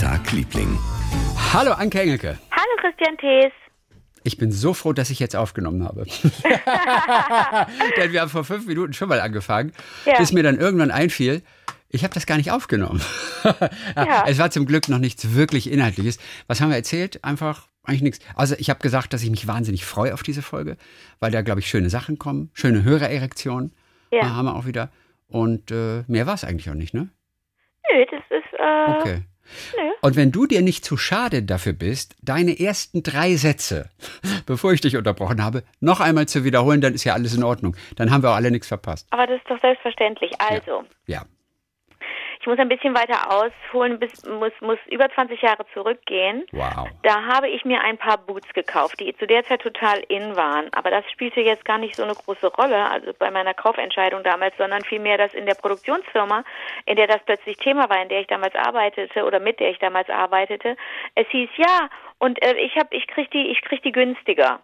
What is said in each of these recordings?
Tag, Liebling. Hallo Anke Engelke. Hallo Christian Thees. Ich bin so froh, dass ich jetzt aufgenommen habe. Denn wir haben vor fünf Minuten schon mal angefangen, Ja. bis mir dann irgendwann einfiel, ich habe das gar nicht aufgenommen. Ja. Es war zum Glück noch nichts wirklich Inhaltliches. Was haben wir erzählt? Einfach eigentlich nichts. Also ich habe gesagt, dass ich mich wahnsinnig freue auf diese Folge, weil da, glaube ich, schöne Sachen kommen, schöne Hörererektionen Ja. haben wir auch wieder. Und äh, mehr war es eigentlich auch nicht, ne? Nö, das ist, äh, Okay. Nö. Und wenn du dir nicht zu schade dafür bist, deine ersten drei Sätze, bevor ich dich unterbrochen habe, noch einmal zu wiederholen, dann ist ja alles in Ordnung. Dann haben wir auch alle nichts verpasst. aber das ist doch selbstverständlich. Also, Ja. Ich muss ein bisschen weiter ausholen, bis, muss, muss über 20 Jahre zurückgehen. Wow. Da habe ich mir ein paar Boots gekauft, die zu der Zeit total in waren. Aber das spielte jetzt gar nicht so eine große Rolle, also bei meiner Kaufentscheidung damals, sondern vielmehr, dass in der Produktionsfirma, in der das plötzlich Thema war, in der ich damals arbeitete oder mit der ich damals arbeitete, es hieß ja, und äh, ich habe, ich krieg die, ich krieg die günstiger.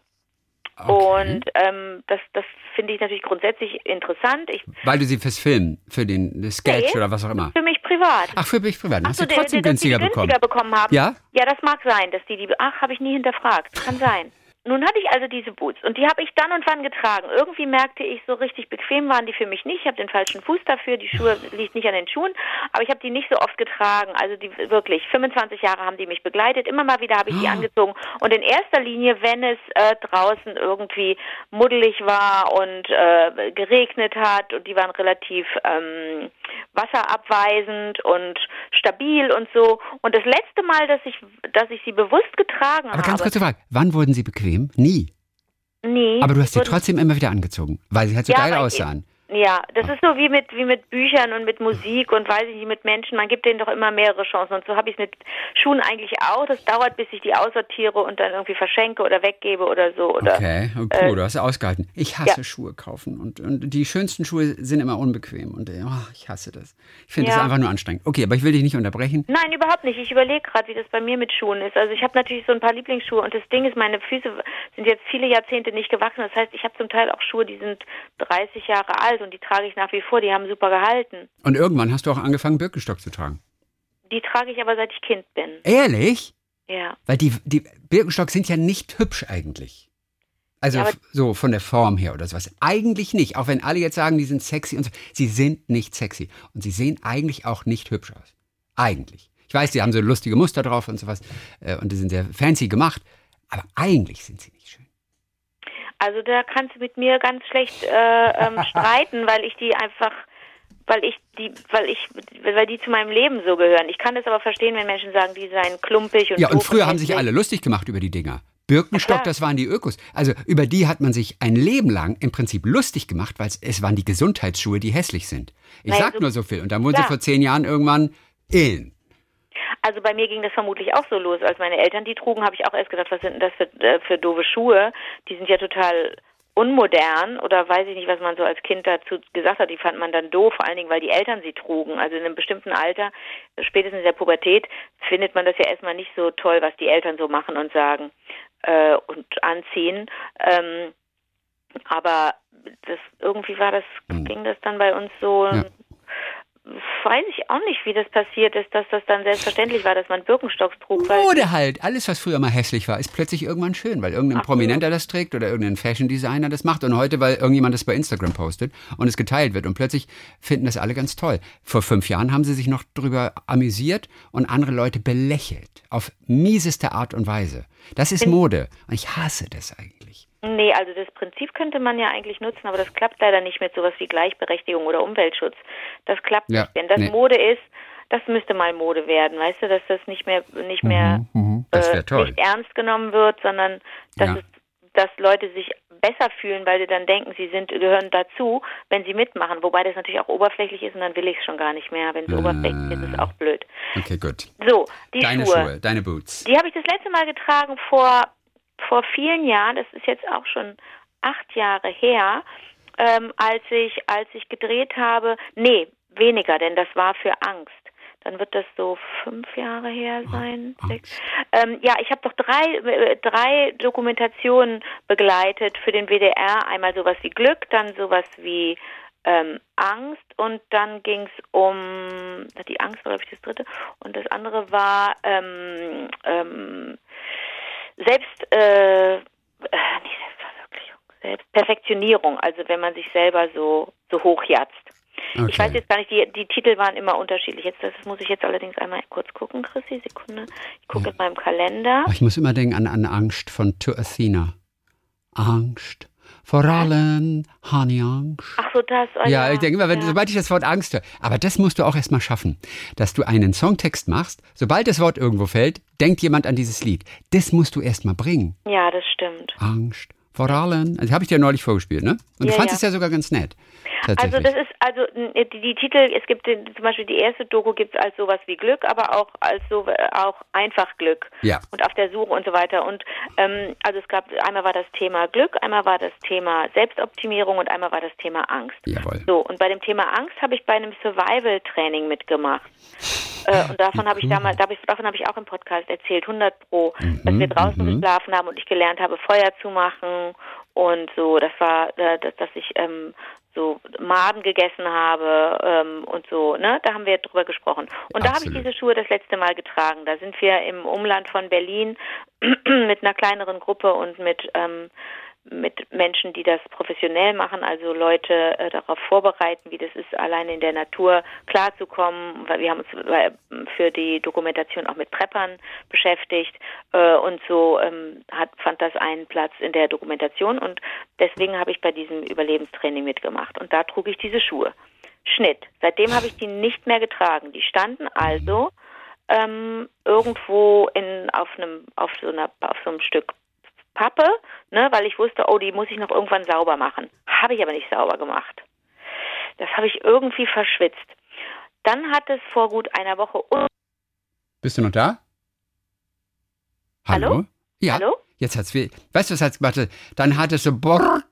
Okay. Und ähm, das, das finde ich natürlich grundsätzlich interessant. Ich Weil du sie fürs Film, für den Sketch Nee. oder was auch immer. für mich privat. Ach, für mich privat. Hast so, du trotzdem dass die günstiger die bekommen? günstiger bekommen haben. Ja? Ja, das mag sein, dass die die. Ach, habe ich nie hinterfragt. Kann sein. Nun hatte ich also diese Boots und die habe ich dann und wann getragen. Irgendwie merkte ich, so richtig bequem waren die für mich nicht. Ich habe den falschen Fuß dafür. Die Schuhe liegt nicht an den Schuhen, aber ich habe die nicht so oft getragen. Also die wirklich 25 Jahre haben die mich begleitet. Immer mal wieder habe ich die angezogen und in erster Linie, wenn es äh, draußen irgendwie muddelig war und äh, geregnet hat und die waren relativ ähm, wasserabweisend und stabil und so. Und das letzte Mal, dass ich, dass ich sie bewusst getragen Aber habe, ganz kurze Frage. Wann wurden sie bequem? Nie. nee, Aber du hast sie trotzdem immer wieder angezogen, weil sie halt so Ja, geil aussahen. Ja, das ist so wie mit wie mit Büchern und mit Musik und weiß ich nicht mit Menschen. Man gibt denen doch immer mehrere Chancen und so habe ich es mit Schuhen eigentlich auch. Das dauert, bis ich die aussortiere und dann irgendwie verschenke oder weggebe oder so oder. Okay, oh, cool, du hast ausgehalten. Ich hasse Schuhe kaufen und, und die schönsten Schuhe sind immer unbequem und äh, oh, ich hasse das. Ich finde das Ja. einfach nur anstrengend. Okay, aber ich will dich nicht unterbrechen. Nein, überhaupt nicht. Ich überlege gerade, wie das bei mir mit Schuhen ist. Also ich habe natürlich so ein paar Lieblingsschuhe und das Ding ist, meine Füße sind jetzt viele Jahrzehnte nicht gewachsen. Das heißt, ich habe zum Teil auch Schuhe, die sind 30 Jahre alt und die trage ich nach wie vor. Die haben super gehalten. Und irgendwann hast du auch angefangen, Birkenstock zu tragen. Die trage ich aber seit ich Kind bin. Ehrlich? Ja. Weil die, die Birkenstock sind ja nicht hübsch eigentlich. Also Ja, so von der Form her oder sowas. Eigentlich nicht. Auch wenn alle jetzt sagen, die sind sexy und so. Sie sind nicht sexy. Und sie sehen eigentlich auch nicht hübsch aus. Eigentlich. Ich weiß, die haben so lustige Muster drauf und sowas. äh, Und die sind sehr fancy gemacht. Aber eigentlich sind sie nicht schön. Also da kannst du mit mir ganz schlecht äh, ähm, streiten, weil ich die einfach, weil ich die, weil ich, weil die zu meinem Leben so gehören. Ich kann das aber verstehen, wenn Menschen sagen, die seien klumpig und Ja, und früher haben sich alle lustig gemacht über die Dinger. Birkenstock, klar. das waren die Ökos. Also über die hat man sich ein Leben lang im Prinzip lustig gemacht, weil es, waren die Gesundheitsschuhe, die hässlich sind. Ich Naja, sag so- nur so viel. Und dann wurden sie Klar. vor zehn Jahren irgendwann in. Also bei mir ging das vermutlich auch so los, als meine Eltern die trugen, habe ich auch erst gedacht, was sind denn das für, äh, für doofe Schuhe? Die sind ja total unmodern oder weiß ich nicht, was man so als Kind dazu gesagt hat. Die fand man dann doof, vor allen Dingen, weil die Eltern sie trugen. Also in einem bestimmten Alter, spätestens in der Pubertät, findet man das ja erstmal nicht so toll, was die Eltern so machen und sagen äh, und anziehen. Ähm, aber das irgendwie war das, ging das dann bei uns so. Ja. Weiß ich auch nicht, wie das passiert ist, dass das dann selbstverständlich war, dass man Birkenstocks trug. Mode halt. Alles, was früher mal hässlich war, ist plötzlich irgendwann schön, weil irgendein Ach so. Prominenter das trägt oder irgendein Fashion Designer das macht und heute, weil irgendjemand das bei Instagram postet und es geteilt wird und plötzlich finden das alle ganz toll. Vor fünf Jahren haben sie sich noch drüber amüsiert und andere Leute belächelt. Auf mieseste Art und Weise. Das ist Mode. Und ich hasse das eigentlich. Nee, also das Prinzip könnte man ja eigentlich nutzen, aber das klappt leider nicht mit sowas wie Gleichberechtigung oder Umweltschutz. Das klappt Ja, nicht. Wenn das nee. Mode ist, das müsste mal Mode werden, weißt du, dass das nicht mehr nicht mehr Mhm, das wär äh, nicht ernst genommen wird, sondern dass Ja. es, dass Leute sich besser fühlen, weil sie dann denken, sie sind gehören dazu, wenn sie mitmachen. Wobei das natürlich auch oberflächlich ist und dann will ich es schon gar nicht mehr. Wenn es oberflächlich ist, ist es auch blöd. Okay, gut. So, die Deine Schuhe. Schuhe, deine Boots. Die habe ich das letzte Mal getragen vor, vor vielen Jahren. Das ist jetzt auch schon acht Jahre her, ähm, als ich, als ich gedreht habe. Nee, weniger, denn das war für Angst. Dann wird das so fünf Jahre her sein. Sechs. Ähm, ja, ich habe doch drei, äh, drei Dokumentationen begleitet für den WDR. Einmal sowas wie Glück, dann sowas wie ähm, Angst und dann ging es um, die Angst war, glaube ich, das dritte. Und das andere war ähm, ähm, Selbst, äh, äh, nicht Selbstverwirklichung, Selbstperfektionierung, also wenn man sich selber so, so hochjatzt. Okay. Ich weiß jetzt gar nicht, die, die Titel waren immer unterschiedlich. Jetzt, das muss ich jetzt allerdings einmal kurz gucken, Chrissy, Sekunde. Ich gucke ja. in meinem Kalender. Ich muss immer denken an, an Angst von To Athena. Angst vor allem Honey Angst. Ach so, das. Oh ja, ja, ich denke immer, wenn, ja. sobald ich das Wort Angst höre. Aber das musst du auch erstmal schaffen, dass du einen Songtext machst. Sobald das Wort irgendwo fällt, denkt jemand an dieses Lied. Das musst du erstmal bringen. Ja, das stimmt. Angst vor allem. Also habe ich dir neulich vorgespielt, ne? Und ja, du fandest es ja sogar ganz nett. Also das ist also die, die Titel, es gibt den, zum Beispiel die erste Doku gibt es als sowas wie Glück, aber auch als so auch einfach Glück ja. und auf der Suche und so weiter. Und ähm, also es gab einmal war das Thema Glück, einmal war das Thema Selbstoptimierung und einmal war das Thema Angst. Jawohl. So und bei dem Thema Angst habe ich bei einem Survival-Training mitgemacht. Äh, und davon habe ich damals, davon habe ich auch im Podcast erzählt, 100 pro, mhm, dass wir draußen mhm. geschlafen haben und ich gelernt habe, Feuer zu machen und so. Das war, äh, dass, dass ich ähm, so Maden gegessen habe ähm, und so, ne? Da haben wir drüber gesprochen. Und Absolut. da habe ich diese Schuhe das letzte Mal getragen. Da sind wir im Umland von Berlin mit einer kleineren Gruppe und mit ähm, mit Menschen, die das professionell machen, also Leute äh, darauf vorbereiten, wie das ist, allein in der Natur klarzukommen. Wir haben uns äh, für die Dokumentation auch mit Preppern beschäftigt äh, und so ähm, hat, fand das einen Platz in der Dokumentation und deswegen habe ich bei diesem Überlebenstraining mitgemacht und da trug ich diese Schuhe. Schnitt. Seitdem habe ich die nicht mehr getragen. Die standen also ähm, irgendwo in auf einem auf so einer auf so einem Stück Pappe, ne, weil ich wusste, oh, die muss ich noch irgendwann sauber machen. Habe ich aber nicht sauber gemacht. Das habe ich irgendwie verschwitzt. Dann hat es vor gut einer Woche. Bist du noch da? Hallo? Hallo? Ja. Hallo? Jetzt hat's weh. Weißt du, was hat's gemacht? Dann hat es so Brrr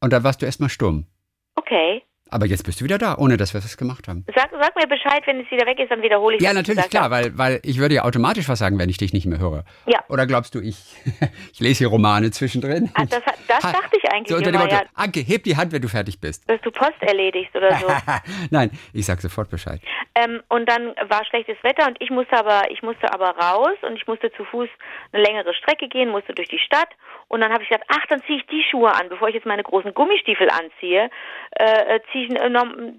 und dann warst du erstmal stumm. Okay. Aber jetzt bist du wieder da, ohne dass wir das gemacht haben. Sag, sag mir Bescheid, wenn es wieder weg ist, dann wiederhole ich Ja, natürlich, klar, weil, weil ich würde ja automatisch was sagen, wenn ich dich nicht mehr höre. Ja. Oder glaubst du, ich, ich lese hier Romane zwischendrin? Ah, das, das ha, dachte ich eigentlich so unter dem Motto, ja. Anke, heb die Hand, wenn du fertig bist. Dass du Post erledigst oder so. Nein, ich sag sofort Bescheid. Ähm, und dann war schlechtes Wetter und ich musste aber, ich musste aber raus und ich musste zu Fuß eine längere Strecke gehen, musste durch die Stadt und dann habe ich gesagt, ach, dann ziehe ich die Schuhe an, bevor ich jetzt meine großen Gummistiefel anziehe, äh, äh ziehe ich äh,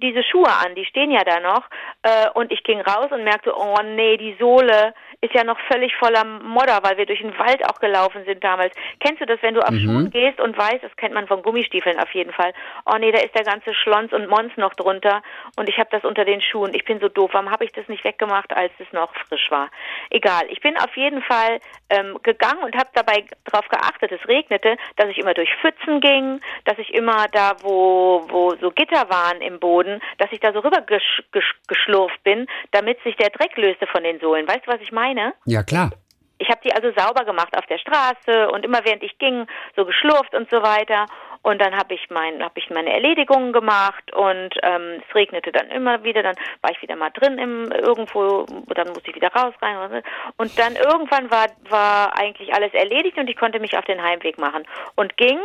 diese Schuhe an, die stehen ja da noch. Äh, und ich ging raus und merkte, oh nee, die Sohle ist ja noch völlig voller Modder, weil wir durch den Wald auch gelaufen sind damals. Kennst du das, wenn du auf mhm. Schuhen gehst und weißt, das kennt man von Gummistiefeln auf jeden Fall, oh nee, da ist der ganze Schlons und Mons noch drunter und ich habe das unter den Schuhen. Ich bin so doof, warum habe ich das nicht weggemacht, als es noch frisch war? Egal, ich bin auf jeden Fall ähm, gegangen und habe dabei darauf geachtet, es regnete, dass ich immer durch Pfützen ging, dass ich immer da, wo, wo so Gitter waren im Boden, dass ich da so rüber gesch gesch geschlurft bin, damit sich der Dreck löste von den Sohlen. Weißt du, was ich meine? Meine? Ja, klar. Ich habe die also sauber gemacht auf der Straße und immer während ich ging, so geschlurft und so weiter. Und dann habe ich, mein, hab ich meine Erledigungen gemacht und ähm, es regnete dann immer wieder. Dann war ich wieder mal drin im, irgendwo, dann musste ich wieder raus rein. Und dann irgendwann war, war eigentlich alles erledigt und ich konnte mich auf den Heimweg machen. Und ging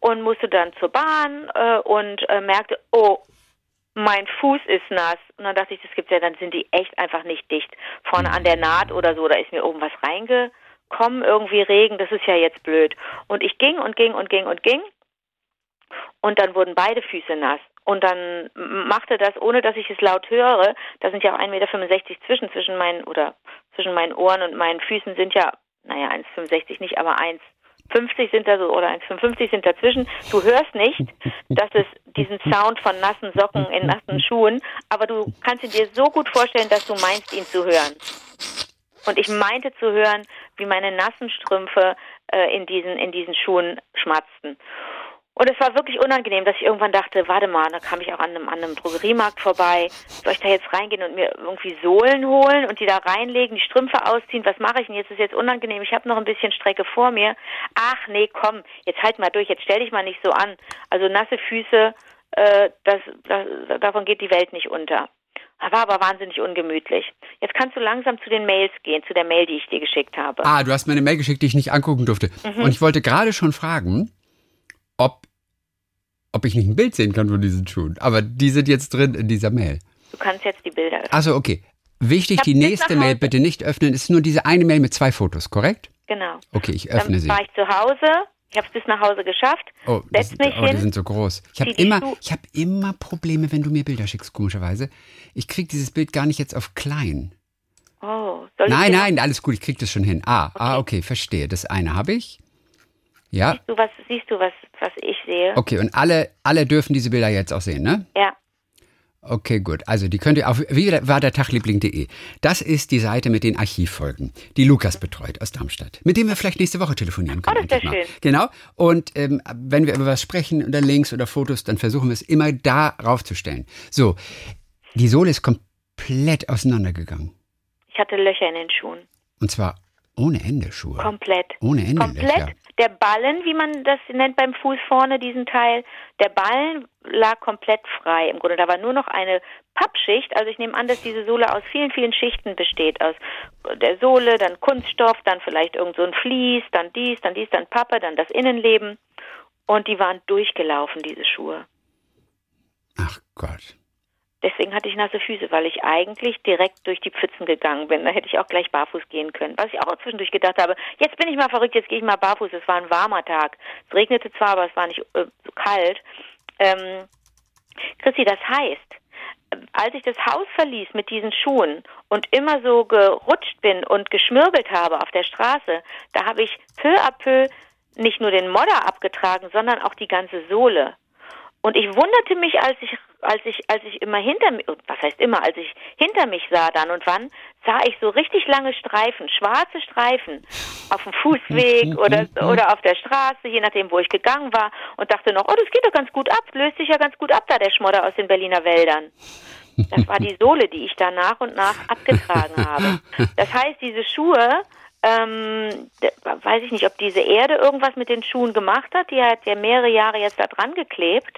und musste dann zur Bahn äh, und äh, merkte, oh, mein Fuß ist nass. Und dann dachte ich, das gibt's ja, dann sind die echt einfach nicht dicht. Vorne an der Naht oder so, da ist mir irgendwas reingekommen, irgendwie Regen, das ist ja jetzt blöd. Und ich ging und ging und ging und ging. Und dann wurden beide Füße nass. Und dann machte das, ohne dass ich es laut höre, da sind ja auch 1,65 Meter zwischen, zwischen meinen, oder zwischen meinen Ohren und meinen Füßen sind ja, naja, 1,65 nicht, aber 1, 50 sind da so oder 1,55 sind dazwischen. Du hörst nicht, dass es diesen Sound von nassen Socken in nassen Schuhen, aber du kannst ihn dir so gut vorstellen, dass du meinst, ihn zu hören. Und ich meinte zu hören, wie meine nassen Strümpfe äh, in diesen in diesen Schuhen schmatzten. Und es war wirklich unangenehm, dass ich irgendwann dachte, warte mal, da kam ich auch an einem, an einem Drogeriemarkt vorbei. Soll ich da jetzt reingehen und mir irgendwie Sohlen holen und die da reinlegen, die Strümpfe ausziehen? Was mache ich denn jetzt? Ist jetzt unangenehm. Ich habe noch ein bisschen Strecke vor mir. Ach nee, komm, jetzt halt mal durch, jetzt stell dich mal nicht so an. Also nasse Füße, äh, das, das, davon geht die Welt nicht unter. War aber wahnsinnig ungemütlich. Jetzt kannst du langsam zu den Mails gehen, zu der Mail, die ich dir geschickt habe. Ah, du hast mir eine Mail geschickt, die ich nicht angucken durfte. Mhm. Und ich wollte gerade schon fragen, ob ob ich nicht ein Bild sehen kann von diesen Schuhen. Aber die sind jetzt drin in dieser Mail. Du kannst jetzt die Bilder öffnen. Also okay. Wichtig, Ich hab die nächste Mail bitte nicht öffnen. Es ist nur diese eine Mail mit zwei Fotos, korrekt? Genau. Okay, ich öffne Dann sie. war ich zu Hause. Ich habe es bis nach Hause geschafft. Oh, das, mich oh die hin. sind so groß. Ich habe die immer, ich habe immer Probleme, wenn du mir Bilder schickst, komischerweise. Ich krieg dieses Bild gar nicht jetzt auf klein. Oh, soll Nein, ich nein, alles gut, ich krieg das schon hin. Ah, ah, okay, verstehe. Das eine habe ich. Ja, Siehst du, was, siehst du was, was ich sehe? okay, und alle, alle dürfen diese Bilder jetzt auch sehen, ne? Ja. Okay, gut. Also die könnt ihr auf wie war der Tagliebling.de. Das ist die Seite mit den Archivfolgen, die Lukas betreut aus Darmstadt, mit dem wir vielleicht nächste Woche telefonieren können. Oh, das endlich mal. schön. Genau. Und ähm, wenn wir über was sprechen oder Links oder Fotos, dann versuchen wir es immer da raufzustellen. So, die Sohle ist komplett auseinandergegangen. Ich hatte Löcher in den Schuhen. Und zwar ohne Ende Schuhe. Komplett. Ohne Ende Komplett. Löcher. Der Ballen, wie man das nennt beim Fuß vorne, diesen Teil, der Ballen lag komplett frei. Im Grunde, da war nur noch eine Pappschicht. Also ich nehme an, dass diese Sohle aus vielen, vielen Schichten besteht. Aus der Sohle, dann Kunststoff, dann vielleicht irgend so ein Vlies, dann dies, dann dies, dann Pappe, dann das Innenleben. Und die waren durchgelaufen, diese Schuhe. Ach Gott. Deswegen hatte ich nasse Füße, weil ich eigentlich direkt durch die Pfützen gegangen bin. Da hätte ich auch gleich barfuß gehen können. Was ich auch zwischendurch gedacht habe, jetzt bin ich mal verrückt, jetzt gehe ich mal barfuß. Es war ein warmer Tag. Es regnete zwar, aber es war nicht äh, so kalt. Ähm, Chrissy, das heißt, als ich das Haus verließ mit diesen Schuhen und immer so gerutscht bin und geschmirgelt habe auf der Straße, da habe ich peu à peu nicht nur den Modder abgetragen, sondern auch die ganze Sohle. Und ich wunderte mich, als ich, als ich, als ich immer hinter mir, was heißt immer, als ich hinter mich sah dann und wann, sah ich so richtig lange Streifen, schwarze Streifen auf dem Fußweg oder, oder auf der Straße, je nachdem, wo ich gegangen war und dachte noch, oh, das geht doch ganz gut ab, löst sich ja ganz gut ab da, der Schmodder aus den Berliner Wäldern. Das war die Sohle, die ich da nach und nach abgetragen habe. Das heißt, diese Schuhe, ähm, weiß ich nicht, ob diese Erde irgendwas mit den Schuhen gemacht hat. Die hat ja mehrere Jahre jetzt da dran geklebt.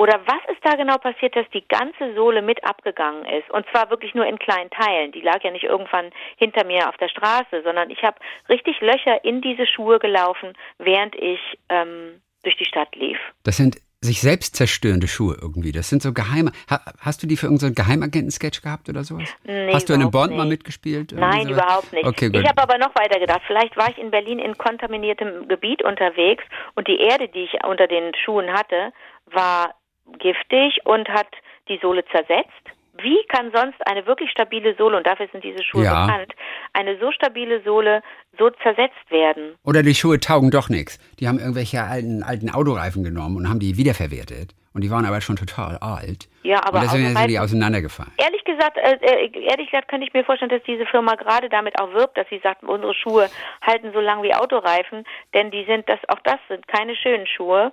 Oder was ist da genau passiert, dass die ganze Sohle mit abgegangen ist? Und zwar wirklich nur in kleinen Teilen. Die lag ja nicht irgendwann hinter mir auf der Straße, sondern ich habe richtig Löcher in diese Schuhe gelaufen, während ich ähm, durch die Stadt lief. Das sind sich selbst zerstörende Schuhe irgendwie. Das sind so geheime. Ha, hast du die für irgendeinen Geheimagenten-Sketch gehabt oder sowas? Nee, hast du in einem Bond mal nicht. mitgespielt? Irgendwie Nein, sowas? überhaupt nicht. Okay, ich habe aber noch weiter gedacht. Vielleicht war ich in Berlin in kontaminiertem Gebiet unterwegs und die Erde, die ich unter den Schuhen hatte, war giftig und hat die Sohle zersetzt. Wie kann sonst eine wirklich stabile Sohle, und dafür sind diese Schuhe Ja. bekannt, eine so stabile Sohle so zersetzt werden? Oder die Schuhe taugen doch nichts. Die haben irgendwelche alten, alten Autoreifen genommen und haben die wiederverwertet. Und die waren aber schon total alt. Ja, aber und deswegen sind die auseinandergefallen. Ehrlich gesagt, äh, äh, ehrlich gesagt könnte ich mir vorstellen, dass diese Firma gerade damit auch wirbt, dass sie sagt, unsere Schuhe halten so lang wie Autoreifen, denn die sind das, auch das sind keine schönen Schuhe,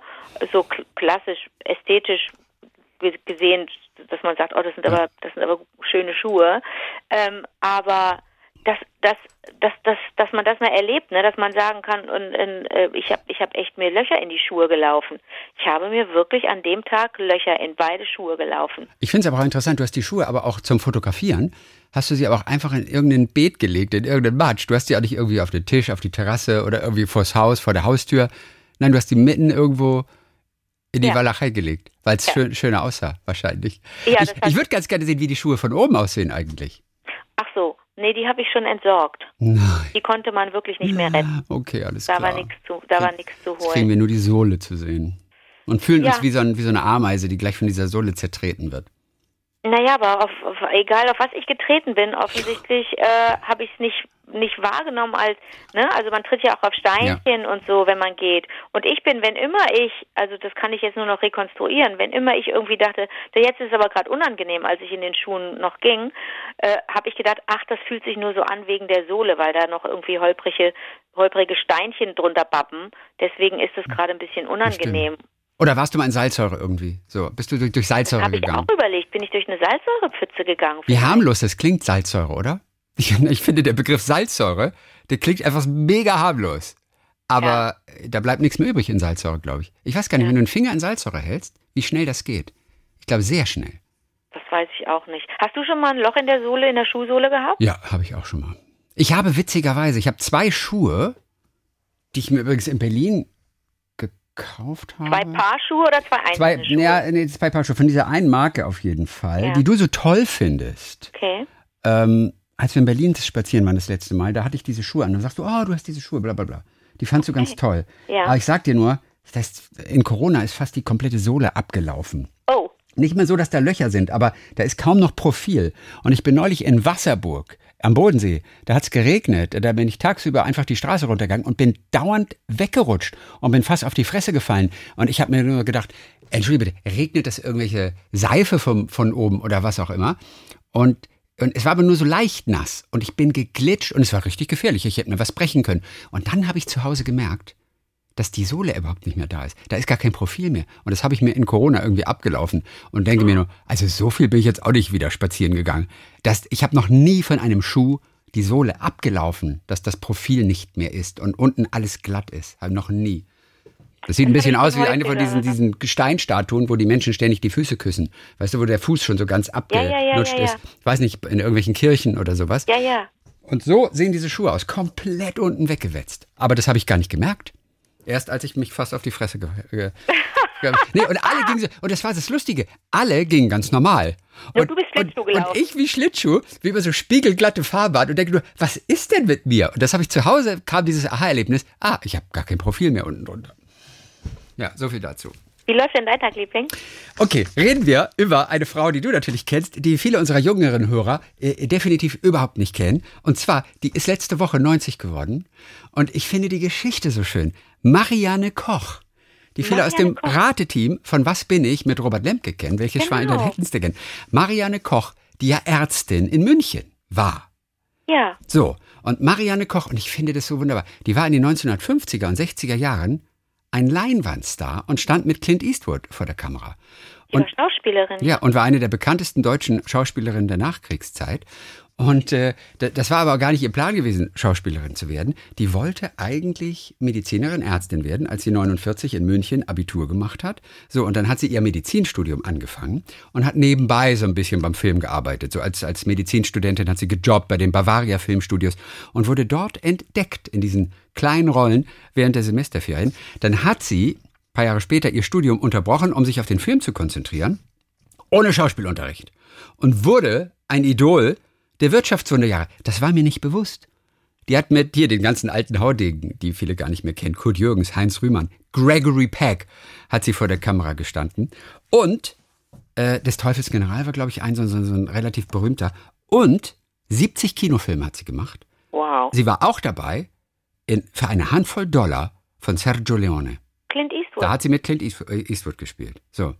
so kl- klassisch, ästhetisch gesehen, dass man sagt, oh, das sind aber, das sind aber schöne Schuhe, ähm, aber dass, dass, dass, dass, dass man das mal erlebt, ne, dass man sagen kann, und, und, äh, ich habe ich hab echt mir Löcher in die Schuhe gelaufen. Ich habe mir wirklich an dem Tag Löcher in beide Schuhe gelaufen. Ich finde es aber auch interessant, du hast die Schuhe aber auch zum Fotografieren, hast du sie aber auch einfach in irgendein Beet gelegt, in irgendeinen Matsch. Du hast die auch nicht irgendwie auf den Tisch, auf die Terrasse oder irgendwie vors Haus, vor der Haustür. Nein, du hast die mitten irgendwo in die Ja. Walachei gelegt, weil es Ja. schön, schöner aussah, wahrscheinlich. Ja, ich ich würde ganz gerne sehen, wie die Schuhe von oben aussehen eigentlich. Ach so, nee, die habe ich schon entsorgt. Nein. Die konnte man wirklich nicht mehr retten. Okay, alles Da klar. war nichts zu, da war nichts zu Jetzt kriegen holen. wir nur die Sohle zu sehen. Und fühlen Ja. uns wie so, ein, wie so eine Ameise, die gleich von dieser Sohle zertreten wird. Naja, aber auf, auf, egal auf was ich getreten bin, offensichtlich äh, habe ich es nicht nicht wahrgenommen als, ne, also man tritt ja auch auf Steinchen und so, wenn man geht. Und ich bin, wenn immer ich, also das kann ich jetzt nur noch rekonstruieren, wenn immer ich irgendwie dachte, der jetzt ist aber gerade unangenehm, als ich in den Schuhen noch ging, äh, habe ich gedacht, ach, das fühlt sich nur so an wegen der Sohle, weil da noch irgendwie holprige, holprige Steinchen drunter bappen. Deswegen ist es gerade ein bisschen unangenehm. Oder warst du mal in Salzsäure irgendwie? So, bist du durch, durch Salzsäure Habe ich gegangen? auch überlegt, bin ich durch eine Salzsäurepfütze gegangen? Wie harmlos das klingt, Salzsäure, oder? Ich, ich finde, der Begriff Salzsäure, der klingt einfach mega harmlos. Aber da bleibt nichts mehr übrig in Salzsäure, glaube ich. Ich weiß gar nicht, Ja. wenn du einen Finger in Salzsäure hältst, wie schnell das geht. Ich glaube, sehr schnell. Das weiß ich auch nicht. Hast du schon mal ein Loch in der Sohle, in der Schuhsohle gehabt? Ja, habe ich auch schon mal. Ich habe witzigerweise, ich habe zwei Schuhe, die ich mir übrigens in Berlin gekauft habe. Zwei Paar Schuhe oder zwei Zwei, einzelne Schuhe? ja, nee, zwei Paar Schuhe von dieser einen Marke auf jeden Fall, Ja. die du so toll findest. Okay. Ähm, als wir in Berlin spazieren waren das letzte Mal, da hatte ich diese Schuhe an. Dann sagst du, oh, du hast diese Schuhe, bla bla bla. Die fandst du ganz toll. Ja. Aber ich sag dir nur, das, in Corona ist fast die komplette Sohle abgelaufen. Nicht mehr so, dass da Löcher sind, aber da ist kaum noch Profil. Und ich bin neulich in Wasserburg am Bodensee. Da hat's geregnet. Da bin ich tagsüber einfach die Straße runtergegangen und bin dauernd weggerutscht und bin fast auf die Fresse gefallen. Und ich habe mir nur gedacht, entschuldige bitte, regnet das irgendwelche Seife vom, von oben oder was auch immer? Und und es war aber nur so leicht nass und ich bin geglitscht und es war richtig gefährlich. Ich hätte mir was brechen können. Und dann habe ich zu Hause gemerkt, dass die Sohle überhaupt nicht mehr da ist. Da ist gar kein Profil mehr. Und das habe ich mir in Corona irgendwie abgelaufen und denke mir nur, also so viel bin ich jetzt auch nicht wieder spazieren gegangen. Das, ich habe noch nie von einem Schuh die Sohle abgelaufen, dass das Profil nicht mehr ist und unten alles glatt ist. Habe noch nie. Das sieht ein Das bisschen hab ich aus wie eine von diesen, diesen Steinstatuen, wo die Menschen ständig die Füße küssen. Weißt du, wo der Fuß schon so ganz Ja, ja, abgelutscht ja, ja. ist. Ich weiß nicht, in irgendwelchen Kirchen oder sowas. ja, ja. Und so sehen diese Schuhe aus, komplett unten weggewetzt. Aber das habe ich gar nicht gemerkt. Erst als ich mich fast auf die Fresse ge ge Nee, und alle gingen so, und das war das Lustige, alle gingen ganz normal. Ja, Und, du bist Schlittschuh und, und gelaufen. ich wie Schlittschuh, wie über so spiegelglatte Fahrbahn und denke nur, was ist denn mit mir? Und das habe ich zu Hause, kam dieses Aha-Erlebnis, ah, ich habe gar kein Profil mehr unten drunter. Ja, so viel dazu. Wie läuft denn dein Tag, Liebling? Okay, reden wir über eine Frau, die du natürlich kennst, die viele unserer jüngeren Hörer äh, definitiv überhaupt nicht kennen. Und zwar, die ist letzte Woche 90 geworden. Und ich finde die Geschichte so schön. Marianne Koch. Die viele aus dem Marianne Koch. Rateteam von Was bin ich mit Robert Lemke kennen. Welches Genau. Schwein hätten sie kennen? Marianne Koch, die ja Ärztin in München war. Ja. So, und Marianne Koch, und ich finde das so wunderbar, die war in den 1950er und 60er Jahren ein Leinwandstar und stand mit Clint Eastwood vor der Kamera. Die war Schauspielerin. Ja, und war eine der bekanntesten deutschen Schauspielerinnen der Nachkriegszeit. Und äh, das war aber gar nicht ihr Plan gewesen, Schauspielerin zu werden. Die wollte eigentlich Medizinerin, Ärztin werden, als sie 49 in München Abitur gemacht hat. So, und dann hat sie ihr Medizinstudium angefangen und hat nebenbei so ein bisschen beim Film gearbeitet. So als, als Medizinstudentin hat sie gejobbt bei den Bavaria Filmstudios und wurde dort entdeckt in diesen kleinen Rollen während der Semesterferien. Dann hat sie ein paar Jahre später ihr Studium unterbrochen, um sich auf den Film zu konzentrieren ohne Schauspielunterricht und wurde ein Idol der Wirtschaftswunderjahre. Das war mir nicht bewusst. Die hat mit hier den ganzen alten Haudegen, die viele gar nicht mehr kennen, Kurt Jürgens, Heinz Rühmann, Gregory Peck, hat sie vor der Kamera gestanden. Und äh, des Teufels General war, glaube ich, ein so, so, so ein relativ berühmter. Und 70 Kinofilme hat sie gemacht. Wow. Sie war auch dabei in, für eine Handvoll Dollar von Sergio Leone. Clint Eastwood. Da hat sie mit Clint Eastwood, äh, Eastwood gespielt. So.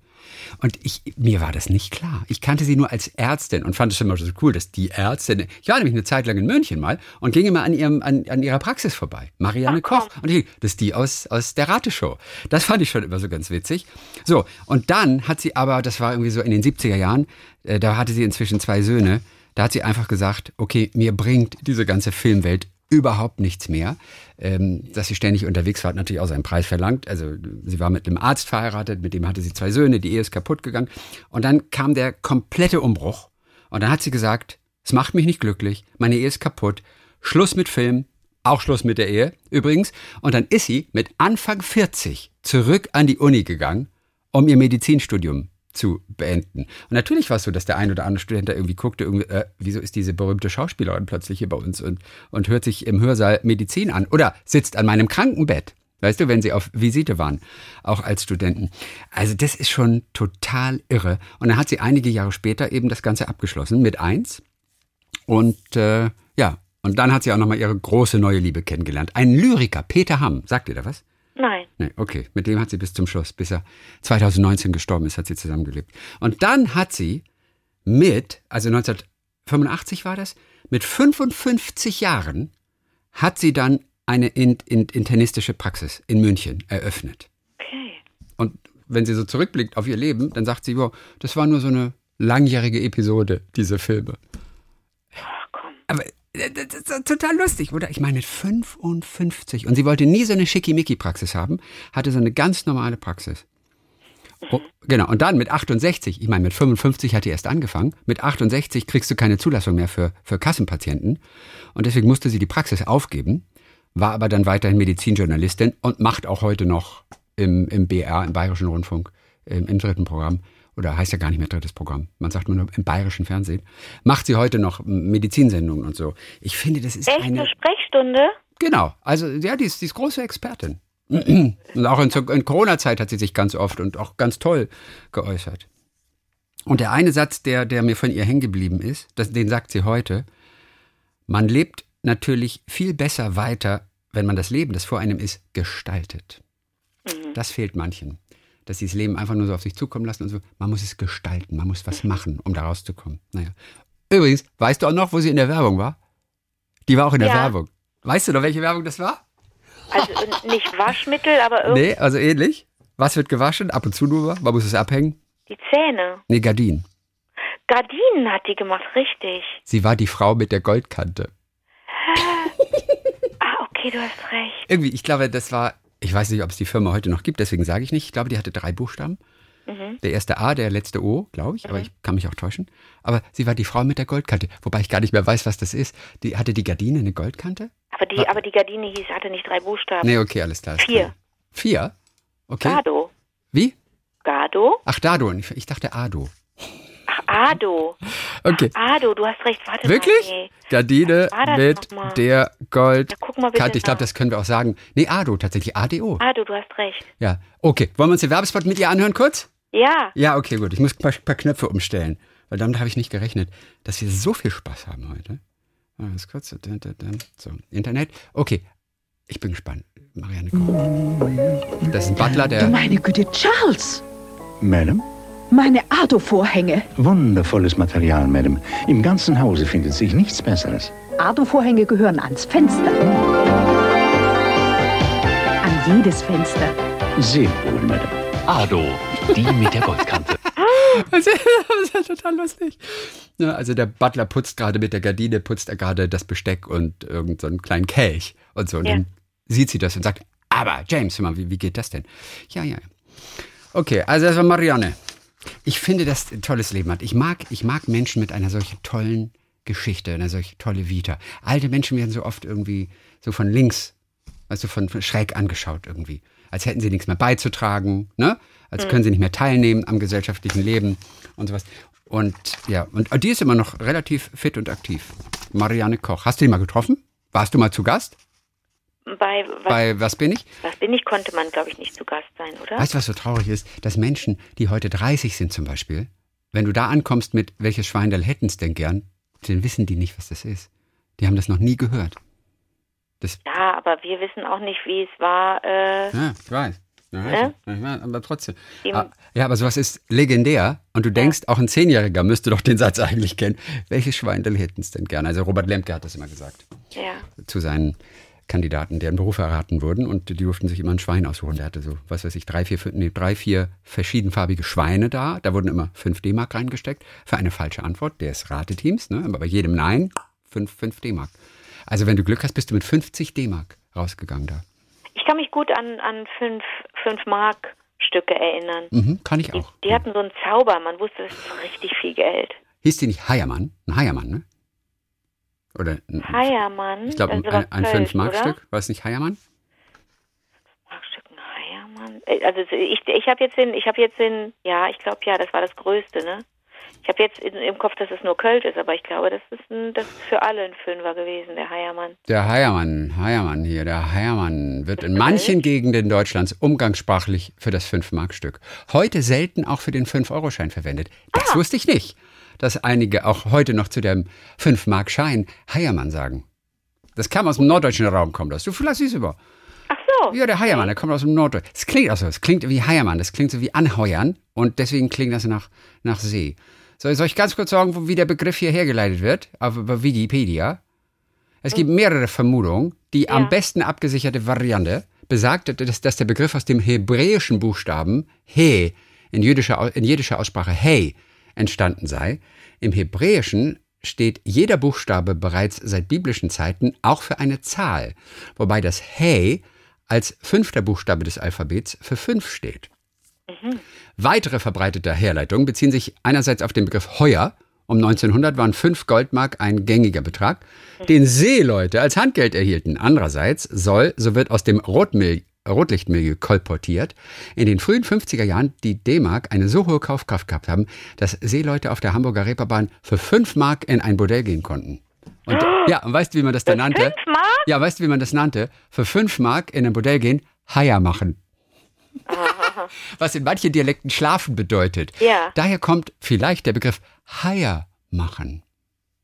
Und ich, mir war das nicht klar. Ich kannte sie nur als Ärztin und fand es immer so cool, dass die Ärztin, ich war nämlich eine Zeit lang in München mal und ging immer an, ihrem, an, an ihrer Praxis vorbei. Marianne Koch. Und ich, das ist die aus, aus der Rateshow. Das fand ich schon immer so ganz witzig. So. Und dann hat sie aber, das war irgendwie so in den 70er Jahren, äh, da hatte sie inzwischen zwei Söhne, da hat sie einfach gesagt, okay, mir bringt diese ganze Filmwelt überhaupt nichts mehr. Ähm, dass sie ständig unterwegs war, hat natürlich auch seinen Preis verlangt. Also sie war mit einem Arzt verheiratet, mit dem hatte sie zwei Söhne, die Ehe ist kaputt gegangen. Und dann kam der komplette Umbruch. Und dann hat sie gesagt, es macht mich nicht glücklich, meine Ehe ist kaputt, Schluss mit Film, auch Schluss mit der Ehe übrigens. Und dann ist sie mit Anfang 40 zurück an die Uni gegangen, um ihr Medizinstudium zu beenden. Und natürlich war es so, dass der ein oder andere Student da irgendwie guckte, irgendwie, äh, wieso ist diese berühmte Schauspielerin plötzlich hier bei uns und, und hört sich im Hörsaal Medizin an oder sitzt an meinem Krankenbett. Weißt du, wenn sie auf Visite waren, auch als Studenten. Also das ist schon total irre. Und dann hat sie einige Jahre später eben das Ganze abgeschlossen mit eins. Und äh, ja, und dann hat sie auch nochmal ihre große neue Liebe kennengelernt. Ein Lyriker, Peter Hamm. Sagt ihr da was? Nee, okay. Mit dem hat sie bis zum Schluss, bis er 2019 gestorben ist, hat sie zusammengelebt. Und dann hat sie mit, also 1985 war das, mit 55 Jahren hat sie dann eine in, in, internistische Praxis in München eröffnet. Okay. Und wenn sie so zurückblickt auf ihr Leben, dann sagt sie, wow, das war nur so eine langjährige Episode, diese Filme. Ach komm. Aber das ist total lustig, oder? Ich meine, mit 55. Und sie wollte nie so eine Schickimicki-Praxis haben, hatte so eine ganz normale Praxis. Oh, genau, und dann mit 68, ich meine, mit 55 hat die erst angefangen, mit 68 kriegst du keine Zulassung mehr für, für Kassenpatienten. Und deswegen musste sie die Praxis aufgeben, war aber dann weiterhin Medizinjournalistin und macht auch heute noch im, im BR, im Bayerischen Rundfunk, im, im dritten Programm. Oder heißt ja gar nicht mehr drittes Programm. Man sagt nur im bayerischen Fernsehen. Macht sie heute noch Medizinsendungen und so. Ich finde, das ist Echt eine. eine Sprechstunde? Genau. Also, ja, die ist, die ist große Expertin. Und auch in, in Corona-Zeit hat sie sich ganz oft und auch ganz toll geäußert. Und der eine Satz, der, der mir von ihr hängen geblieben ist, das, den sagt sie heute, man lebt natürlich viel besser weiter, wenn man das Leben, das vor einem ist, gestaltet. Das fehlt manchen. Dass sie das Leben einfach nur so auf sich zukommen lassen und so. Man muss es gestalten, man muss was machen, um da rauszukommen. Naja. Übrigens, weißt du auch noch, wo sie in der Werbung war? Die war auch in der Ja. Werbung. Weißt du noch, welche Werbung das war? Also nicht Waschmittel, aber irgendwie Nee, also ähnlich. Was wird gewaschen? Ab und zu nur. Man muss es abhängen. die Zähne. Nee, Gardinen. Gardinen hat die gemacht, richtig. Sie war die Frau mit der Goldkante. Ah, okay, du hast recht. Irgendwie, ich glaube, das war, ich weiß nicht, ob es die Firma heute noch gibt, deswegen sage ich nicht. Ich glaube, die hatte drei Buchstaben. Mhm. Der erste A, der letzte O, glaube ich, aber ich kann mich auch täuschen. Aber sie war die Frau mit der Goldkante, wobei ich gar nicht mehr weiß, was das ist. Die, hatte die Gardine eine Goldkante? Aber die, aber die Gardine hieß, hatte nicht drei Buchstaben. Nee, okay, alles klar. Vier. klar. Vier? Okay. Gado. Wie? Gado? Ach, Dado. Ich dachte Ado. Ach, Ado. Okay. Ado, du hast recht. Warte Wirklich? mal. Nee. Gardine mit der Goldkante. bitte Ich glaube, das können wir auch sagen. Nee, Ado, tatsächlich. ADO. Ado, du hast recht. Ja, okay. Wollen wir uns den Werbespot mit ihr anhören kurz? Ja. Ja, okay, gut. Ich muss ein paar, paar Knöpfe umstellen, weil damit habe ich nicht gerechnet, dass wir so viel Spaß haben heute. Ganz kurz. So, Internet. Okay, ich bin gespannt. Marianne Koch. Das ist ein Butler, Du der... meine Güte, Charles! Madam? Meine Ardo-Vorhänge. Wundervolles Material, Madam. Im ganzen Hause findet sich nichts Besseres. Ardo-Vorhänge gehören ans Fenster. An jedes Fenster. Sehr wohl, Madam. Ado, die mit der Goldkante. Das ist ja total lustig. Ja, also der Butler putzt gerade mit der Gardine, putzt er gerade das Besteck und irgendeinen so einen kleinen Kelch und so. Und Ja. dann sieht sie das und sagt, aber James, hör mal, wie, wie geht das denn? Ja, ja. Okay, also das war Marianne. Ich finde, dass ein tolles Leben hat. Ich mag, ich mag Menschen mit einer solchen tollen Geschichte, einer solchen tolle Vita. Alte Menschen werden so oft irgendwie so von links, du, von, von schräg angeschaut irgendwie. Als hätten sie nichts mehr beizutragen, ne? Als können sie nicht mehr teilnehmen am gesellschaftlichen Leben und sowas. Und ja, und die ist immer noch relativ fit und aktiv. Marianne Koch. Hast du die mal getroffen? Warst du mal zu Gast? Bei was, Bei Was bin ich? was bin ich, konnte man, glaube ich, nicht zu Gast sein, oder? Weißt du, was so traurig ist? Dass Menschen, die heute 30 sind zum Beispiel, wenn du da ankommst mit, welches Schweindel hätten's denn gern, dann wissen die nicht, was das ist. Die haben das noch nie gehört. Das, Ja, aber wir wissen auch nicht, wie es war. Äh, ja, ich weiß. Ja, Ja? weiß, aber trotzdem. Im- Ah, Ja, aber sowas ist legendär und du denkst, auch ein Zehnjähriger müsste doch den Satz eigentlich kennen. Welches Schweindel hätten's denn gern? Also Robert Lemke hat das immer gesagt ja. zu seinen Kandidaten, deren Berufe erraten wurden und die durften sich immer ein Schwein aussuchen. Der hatte so, was weiß ich, drei, vier, fünf, nee, drei, vier verschiedenfarbige Schweine da. Da wurden immer fünf D-Mark reingesteckt für eine falsche Antwort des Rateteams. Ne? Aber bei jedem Nein fünf, fünf D-Mark. Also wenn du Glück hast, bist du mit 50 D-Mark rausgegangen da. Ich kann mich gut an, an fünf, fünf Mark Stücke erinnern. Mhm, kann ich Die, auch. die hatten so einen Zauber, man wusste, das ist richtig viel Geld. Hieß die nicht Heiermann? Ein Heiermann, ne? Oder ein, Heiermann. ich glaube, also ein, ein Kölsch, 5-Mark-Stück. War es nicht Heiermann? Heiermann. Äh, Also ich, ich habe jetzt den, ich habe jetzt den, ja, ich glaube ja, das war das Größte, ne? Ich habe jetzt in, im Kopf, dass es nur Kölsch ist, aber ich glaube, das ist, ein, das ist für alle ein Fünfer gewesen, der Heiermann. Der Heiermann, Heiermann hier, der Heiermann wird in manchen Gegenden Deutschlands umgangssprachlich für das 5-Mark-Stück. Heute selten auch für den 5-Euro-Schein verwendet. Das wusste ich nicht, dass einige auch heute noch zu dem 5-Mark-Schein Heiermann sagen. Das kam aus dem norddeutschen Raum, kommt das. Du vielleicht siehst über. Ach so. Ja, der Heiermann, der kommt aus dem Norddeutschen. Es klingt auch so, es klingt wie Heiermann, das klingt so wie Anheuern und deswegen klingt das nach, nach See. Soll, soll ich ganz kurz sagen, wie der Begriff hier hergeleitet wird? Auf, auf Wikipedia. Es gibt mehrere Vermutungen. Die am besten abgesicherte Variante besagt, dass, dass der Begriff aus dem hebräischen Buchstaben He in jüdischer, in jiddischer Aussprache Hey entstanden sei. Im Hebräischen steht jeder Buchstabe bereits seit biblischen Zeiten auch für eine Zahl, wobei das Hey als fünfter Buchstabe des Alphabets für fünf steht. Weitere verbreitete Herleitungen beziehen sich einerseits auf den Begriff Heuer. Um 1900 waren fünf Goldmark ein gängiger Betrag, den Seeleute als Handgeld erhielten. Andererseits soll, so wird aus dem Rotmill Rotlichtmilieu kolportiert, in den frühen 50er Jahren die D-Mark eine so hohe Kaufkraft gehabt haben, dass Seeleute auf der Hamburger Reeperbahn für 5 Mark in ein Bordell gehen konnten. Und, ja, und weißt du, wie man das dann nannte? Fünf Mark? Ja, weißt du, wie man das nannte? Für 5 Mark in ein Bordell gehen, Haier machen. Was in manchen Dialekten schlafen bedeutet. Ja. Daher kommt vielleicht der Begriff Haier machen.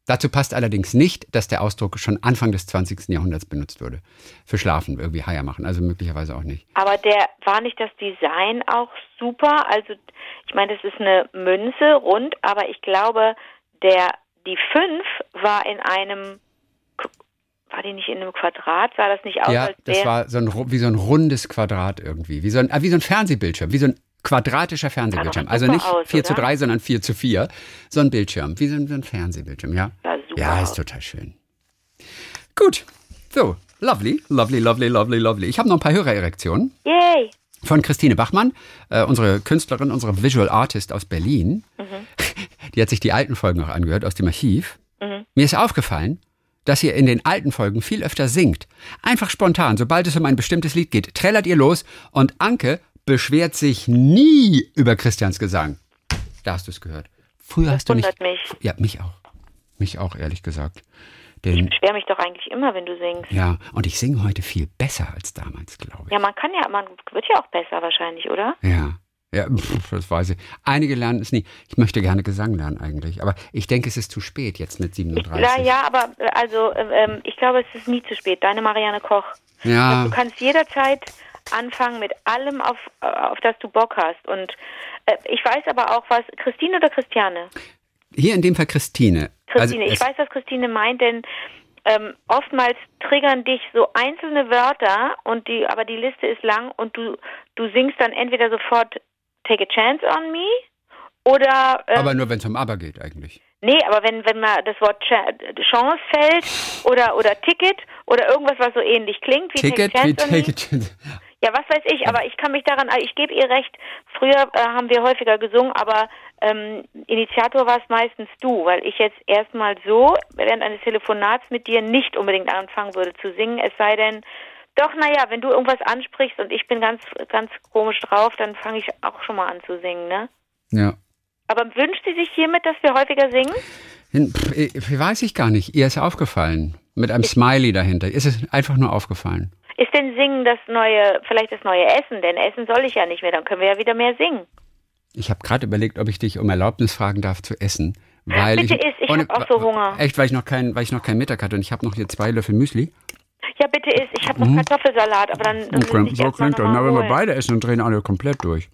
Dazu passt allerdings nicht, dass der Ausdruck schon Anfang des 20. Jahrhunderts benutzt wurde. Für Schlafen irgendwie Haier machen, also möglicherweise auch nicht. Aber der war nicht das Design auch super? Also ich meine, das ist eine Münze rund, aber ich glaube, der die 5 war in einem war die nicht in einem Quadrat? Sah das nicht aus, Ja, als das war so ein, wie so ein rundes Quadrat irgendwie. Wie so ein, ah, wie so ein Fernsehbildschirm, wie so ein quadratischer Fernsehbildschirm. Also nicht aus, 4 zu oder? 3, sondern 4 zu 4. So ein Bildschirm, wie so ein, Fernsehbildschirm, ja. Ja, ist aus. total schön. Gut, so, lovely, lovely, lovely, lovely, lovely. Ich habe noch ein paar Hörererektionen Yay! von Christine Bachmann, äh, unsere Künstlerin, unsere Visual Artist aus Berlin. Die hat sich die alten Folgen auch angehört aus dem Archiv. Mir ist aufgefallen, dass ihr in den alten Folgen viel öfter singt. Einfach spontan, sobald es um ein bestimmtes Lied geht, trällert ihr los und Anke beschwert sich nie über Christians Gesang. Da hast du es gehört. Früher hast du nicht. wundert mich. Ja, mich auch. Mich auch, ehrlich gesagt. Denn, Ich beschwer mich doch eigentlich immer, wenn du singst. ja, und ich singe heute viel besser als damals, glaube ich. Ja, man kann ja, man wird ja auch besser wahrscheinlich, oder? Ja. Ja, pf, das weiß ich. Einige lernen es nie. Ich möchte gerne Gesang lernen eigentlich. Aber ich denke, es ist zu spät jetzt mit 37. Ja, ja, aber äh, also ähm, ich glaube, es ist nie zu spät. Deine Marianne Koch. Ja. Du kannst jederzeit anfangen mit allem, auf, äh, auf das du Bock hast. Und äh, ich weiß aber auch was, Christine oder Christiane? Hier in dem Fall Christine. Christine, also ich weiß, was Christine meint, denn ähm, oftmals triggern dich so einzelne Wörter und die, aber die Liste ist lang und du, du singst dann entweder sofort Take a Chance on Me oder ähm, Aber nur wenn es um Aber geht eigentlich. Nee, aber wenn, wenn mal das Wort Cha Chance fällt oder, oder Ticket oder irgendwas, was so ähnlich klingt wie Ticket, Take a wie Chance on Me. Take it. Ja, was weiß ich, aber ich kann mich daran, also ich gebe ihr recht, früher äh, haben wir häufiger gesungen, aber ähm, Initiator war es meistens du, weil ich jetzt erstmal so während eines Telefonats mit dir nicht unbedingt anfangen würde zu singen, es sei denn, doch, naja, wenn du irgendwas ansprichst und ich bin ganz, ganz komisch drauf, dann fange ich auch schon mal an zu singen, ne? Ja. Aber wünscht sie sich hiermit, dass wir häufiger singen? Hin- pf, eh, Weiß ich gar nicht. Ihr ist aufgefallen. Mit einem Smiley dahinter. Ist es einfach nur aufgefallen. Ist denn Singen das neue, vielleicht das neue Essen? Denn Essen soll ich ja nicht mehr, dann können wir ja wieder mehr singen. Ich habe gerade überlegt, ob ich dich um Erlaubnis fragen darf zu essen. Weil Bitte ich, iss, ich ohne- hab auch so Hunger. Echt, weil ich noch keinen, keinen Mittag hatte und ich habe noch hier zwei Löffel Müsli. Ja, bitte isst. Ich habe noch Kartoffelsalat, aber dann, dann ich Mhm. so klingt das. Na, wenn wir beide essen und drehen alle komplett durch.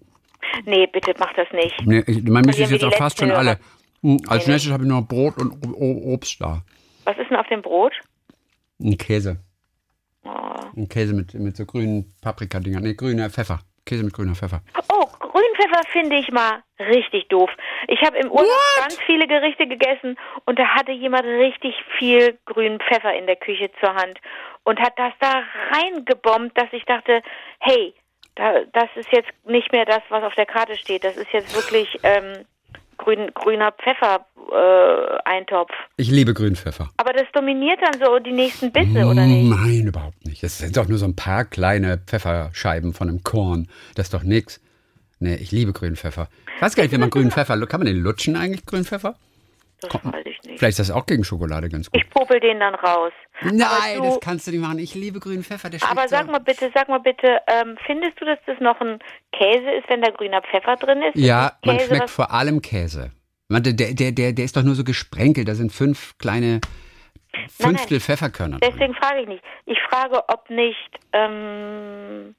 Nee, bitte mach das nicht. Nee, ich, mein Müsli ist jetzt auch fast schon alle. Hm, Als Nee, nächstes habe ich noch Brot und Obst da. Was ist denn auf dem Brot? Ein Käse. Oh, Ein Käse mit, mit so grünen Paprikadingern. Nee, grüner Pfeffer. Käse mit grüner Pfeffer. oh Grünpfeffer finde ich mal richtig doof. Ich habe im Urlaub ganz viele Gerichte gegessen und da hatte jemand richtig viel grünen Pfeffer in der Küche zur Hand und hat das da reingebombt, dass ich dachte, hey, da, das ist jetzt nicht mehr das, was auf der Karte steht. Das ist jetzt wirklich ähm, grün, grüner Pfeffer-Eintopf. Ich liebe grünen Pfeffer. Aber das dominiert dann so die nächsten Bisse, oder nicht? Nein, überhaupt nicht. Es sind doch nur so ein paar kleine Pfefferscheiben von einem Korn. Das ist doch nix. Nee, ich liebe grünen Pfeffer. Ich weiß gar nicht, wie man grünen Pfeffer, kann man den lutschen eigentlich, grünen Pfeffer? Das weiß ich nicht. Vielleicht ist das auch gegen Schokolade ganz gut. Ich popel den dann raus. Nein, du- das kannst du nicht machen. Ich liebe grünen Pfeffer. Der Aber sag so. mal bitte, sag mal bitte, ähm, findest du, dass das noch ein Käse ist, wenn da grüner Pfeffer drin ist? Ja, Ist man schmeckt vor allem Käse. Man, Der, der, der, der ist doch nur so gesprenkelt. Da sind fünf kleine Fünftel Pfefferkörner drin. Deswegen frage ich nicht. Ich frage, ob nicht, ähm,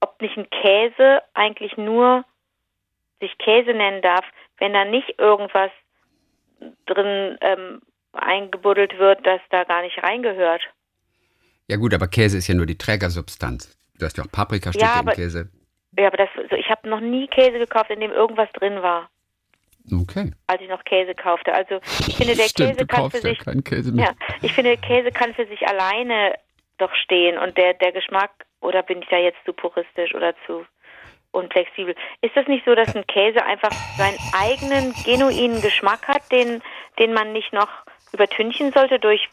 ob nicht ein Käse eigentlich nur sich Käse nennen darf, wenn da nicht irgendwas drin ähm, eingebuddelt wird, das da gar nicht reingehört. Ja gut, aber Käse ist ja nur die Trägersubstanz. Du hast ja auch Paprikastücke Ja, im aber- Käse. Ja, aber das, so, ich habe noch nie Käse gekauft, in dem irgendwas drin war, Okay. als ich noch Käse kaufte. Also ich finde, der Stimmt, Käse kann für ja sich keinen Käse mehr. Ja, ich finde, Käse kann für sich alleine doch stehen und der, der Geschmack, oder bin ich da jetzt zu puristisch oder zu unflexibel? Ist das nicht so, dass ein Käse einfach seinen eigenen genuinen Geschmack hat, den, den man nicht noch übertünchen sollte durch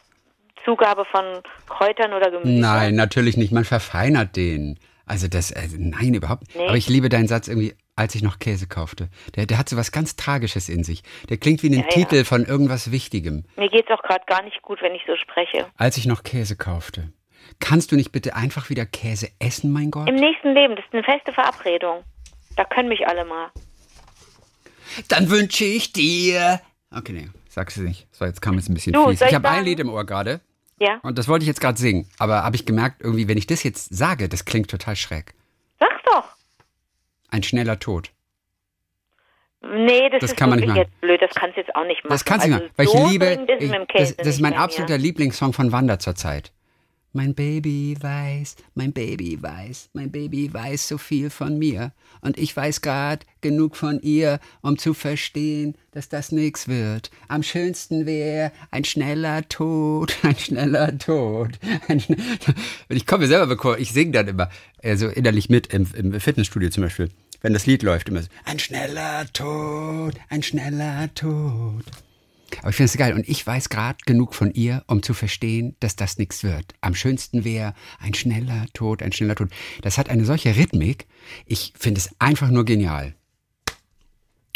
Zugabe von Kräutern oder Gemüse? Nein, natürlich nicht. Man verfeinert den. Also das, also nein, überhaupt nicht. Nee. Aber ich liebe deinen Satz irgendwie, als ich noch Käse kaufte. Der, der hat so was ganz Tragisches in sich. Der klingt wie ein Ja, ja. Titel von irgendwas Wichtigem. Mir geht's auch gerade gar nicht gut, wenn ich so spreche. Als ich noch Käse kaufte. Kannst du nicht bitte einfach wieder Käse essen, mein Gott? Im nächsten Leben, das ist eine feste Verabredung. Da können mich alle mal. Dann wünsche ich dir. Okay, nee, sag's nicht. So, jetzt kam es ein bisschen Du, fies. Ich ich habe ein? Lied im Ohr gerade Ja? und das wollte ich jetzt gerade singen. Aber habe ich gemerkt, irgendwie, wenn ich das jetzt sage, das klingt total schräg. Sag's doch. Ein schneller Tod. Nee, das, Das ist kann man nicht jetzt blöd. Das kannst du jetzt auch nicht machen. Das kannst du also nicht machen, weil so ich liebe, ich, das, das ist mein absoluter Lieblingssong von Wanda zurzeit. Mein Baby weiß, mein Baby weiß, mein Baby weiß so viel von mir. Und ich weiß grad genug von ihr, um zu verstehen, dass das nix wird. Am schönsten wäre ein schneller Tod, ein schneller Tod. Ein schn ich komme selber bekommen, ich singe dann immer, also innerlich mit im, im Fitnessstudio zum Beispiel. Wenn das Lied läuft, immer so, ein schneller Tod, ein schneller Tod. Aber ich finde es geil und ich weiß gerade genug von ihr, um zu verstehen, dass das nichts wird. Am schönsten wäre ein schneller Tod, ein schneller Tod. Das hat eine solche Rhythmik. Ich finde es einfach nur genial.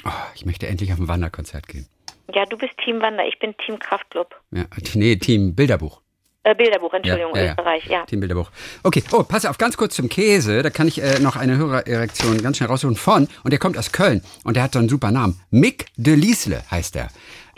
Oh, ich möchte endlich auf ein Wanderkonzert gehen. Ja, du bist Team Wander, ich bin Team Kraftclub. Ja, nee, Team Bilderbuch. Äh, Bilderbuch, Entschuldigung, ja, ja, Österreich, ja. Team Bilderbuch. Okay, oh, pass auf, ganz kurz zum Käse. Da kann ich äh, noch eine Hörererektion ganz schnell raussuchen von. Und der kommt aus Köln. Und der hat so einen super Namen. Mick de Liesle heißt er.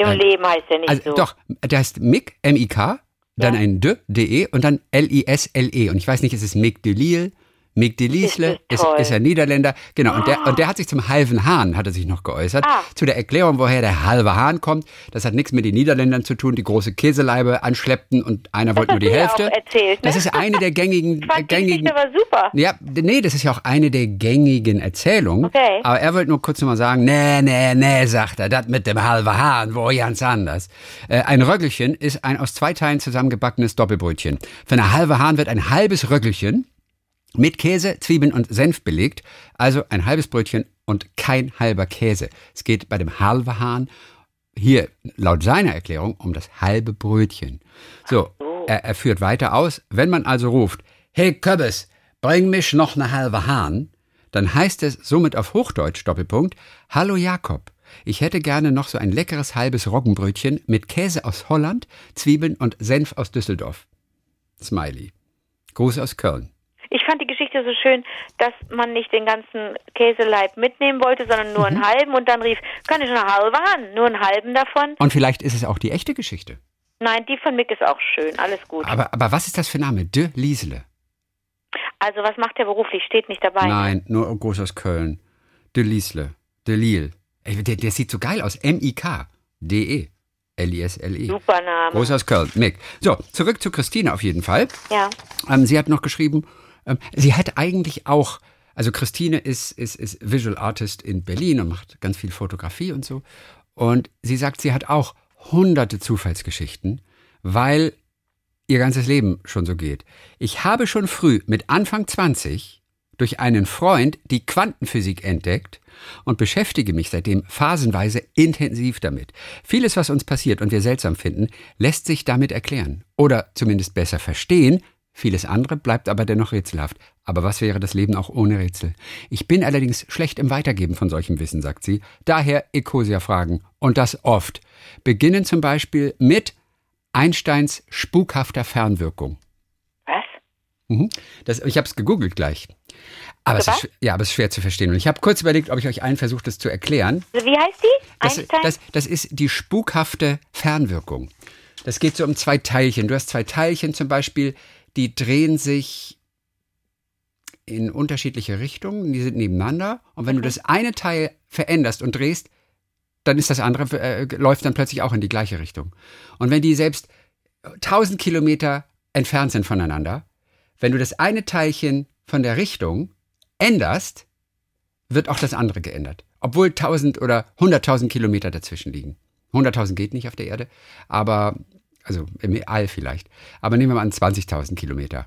Im Leben heißt er nicht Also so. doch, der heißt Mick, M-I-K, dann Ja. ein D, D-E und dann L-I-S-L-E. Und ich weiß nicht, ist es Mick de Lille, Mick de Liesle, Ist ist, ist er Niederländer. Genau, und, der, und der hat sich zum halben Hahn, hat er sich noch geäußert. Ah. Zu der Erklärung, woher der halbe Hahn kommt. Das hat nichts mit den Niederländern zu tun, die große Käseleibe anschleppten und einer wollte nur die ja Hälfte. erzählt, ne? Das ist eine der gängigen, fand die gängigen Geschichte war super. ja, nee, das ist ja auch eine der gängigen Erzählungen. Okay. Aber er wollte nur kurz nochmal sagen, nee, nee, nee, sagt er, das mit dem halben Hahn, wo ganz anders. Äh, ein Röggelchen ist ein aus zwei Teilen zusammengebackenes Doppelbrötchen. Für eine halbe Hahn wird ein halbes Röggelchen mit Käse, Zwiebeln und Senf belegt. Also ein halbes Brötchen und kein halber Käse. Es geht bei dem halben Hahn hier laut seiner Erklärung um das halbe Brötchen. So, er, er führt weiter aus. Wenn man also ruft, hey Köbbes, bring mich noch eine halbe Hahn, dann heißt es somit auf Hochdeutsch Doppelpunkt, Hallo Jakob, ich hätte gerne noch so ein leckeres halbes Roggenbrötchen mit Käse aus Holland, Zwiebeln und Senf aus Düsseldorf. Smiley. Gruß aus Köln. Ich fand die Geschichte so schön, dass man nicht den ganzen Käseleib mitnehmen wollte, sondern nur Mhm. einen halben und dann rief, kann ich eine halbe haben? Nur einen halben davon? Und vielleicht ist es auch die echte Geschichte. Nein, die von Mick ist auch schön, alles gut. Aber, aber was ist das für ein Name? De Liesele. Also was macht der beruflich? Steht nicht dabei. Nein, nur groß aus Köln. De Liesle. De Lille. Ey, der, der sieht so geil aus. M-I-K. D-E. L-I-S-L-E. Super Name. Groß aus Köln. Mick. So, zurück zu Christine auf jeden Fall. Ja. Ähm, sie hat noch geschrieben, sie hat eigentlich auch, also Christine ist, ist, ist Visual Artist in Berlin und macht ganz viel Fotografie und so. Und sie sagt, sie hat auch hunderte Zufallsgeschichten, weil ihr ganzes Leben schon so geht. Ich habe schon früh mit Anfang 20 durch einen Freund die Quantenphysik entdeckt und beschäftige mich seitdem phasenweise intensiv damit. Vieles, was uns passiert und wir seltsam finden, lässt sich damit erklären oder zumindest besser verstehen. Vieles andere bleibt aber dennoch rätselhaft. Aber was wäre das Leben auch ohne Rätsel? Ich bin allerdings schlecht im Weitergeben von solchem Wissen, sagt sie. Daher Ecosia-Fragen. Und das oft. Beginnen zum Beispiel mit Einsteins spukhafter Fernwirkung. Was? Mhm. Das, ich habe es gegoogelt gleich. Aber es, ist, ja, aber es ist schwer zu verstehen. Und ich habe kurz überlegt, ob ich euch allen versuche, das zu erklären. Also Wie heißt die? Das, das, das ist die spukhafte Fernwirkung. Das geht so um zwei Teilchen. Du hast zwei Teilchen zum Beispiel, die drehen sich in unterschiedliche Richtungen, die sind nebeneinander. Und wenn du das eine Teil veränderst und drehst, dann ist das andere, äh, läuft dann plötzlich auch in die gleiche Richtung. Und wenn die selbst 1000 Kilometer entfernt sind voneinander, wenn du das eine Teilchen von der Richtung änderst, wird auch das andere geändert. Obwohl 1000 oder 100.000 Kilometer dazwischen liegen. 100.000 geht nicht auf der Erde, aber, also im All vielleicht. Aber nehmen wir mal an 20.000 Kilometer.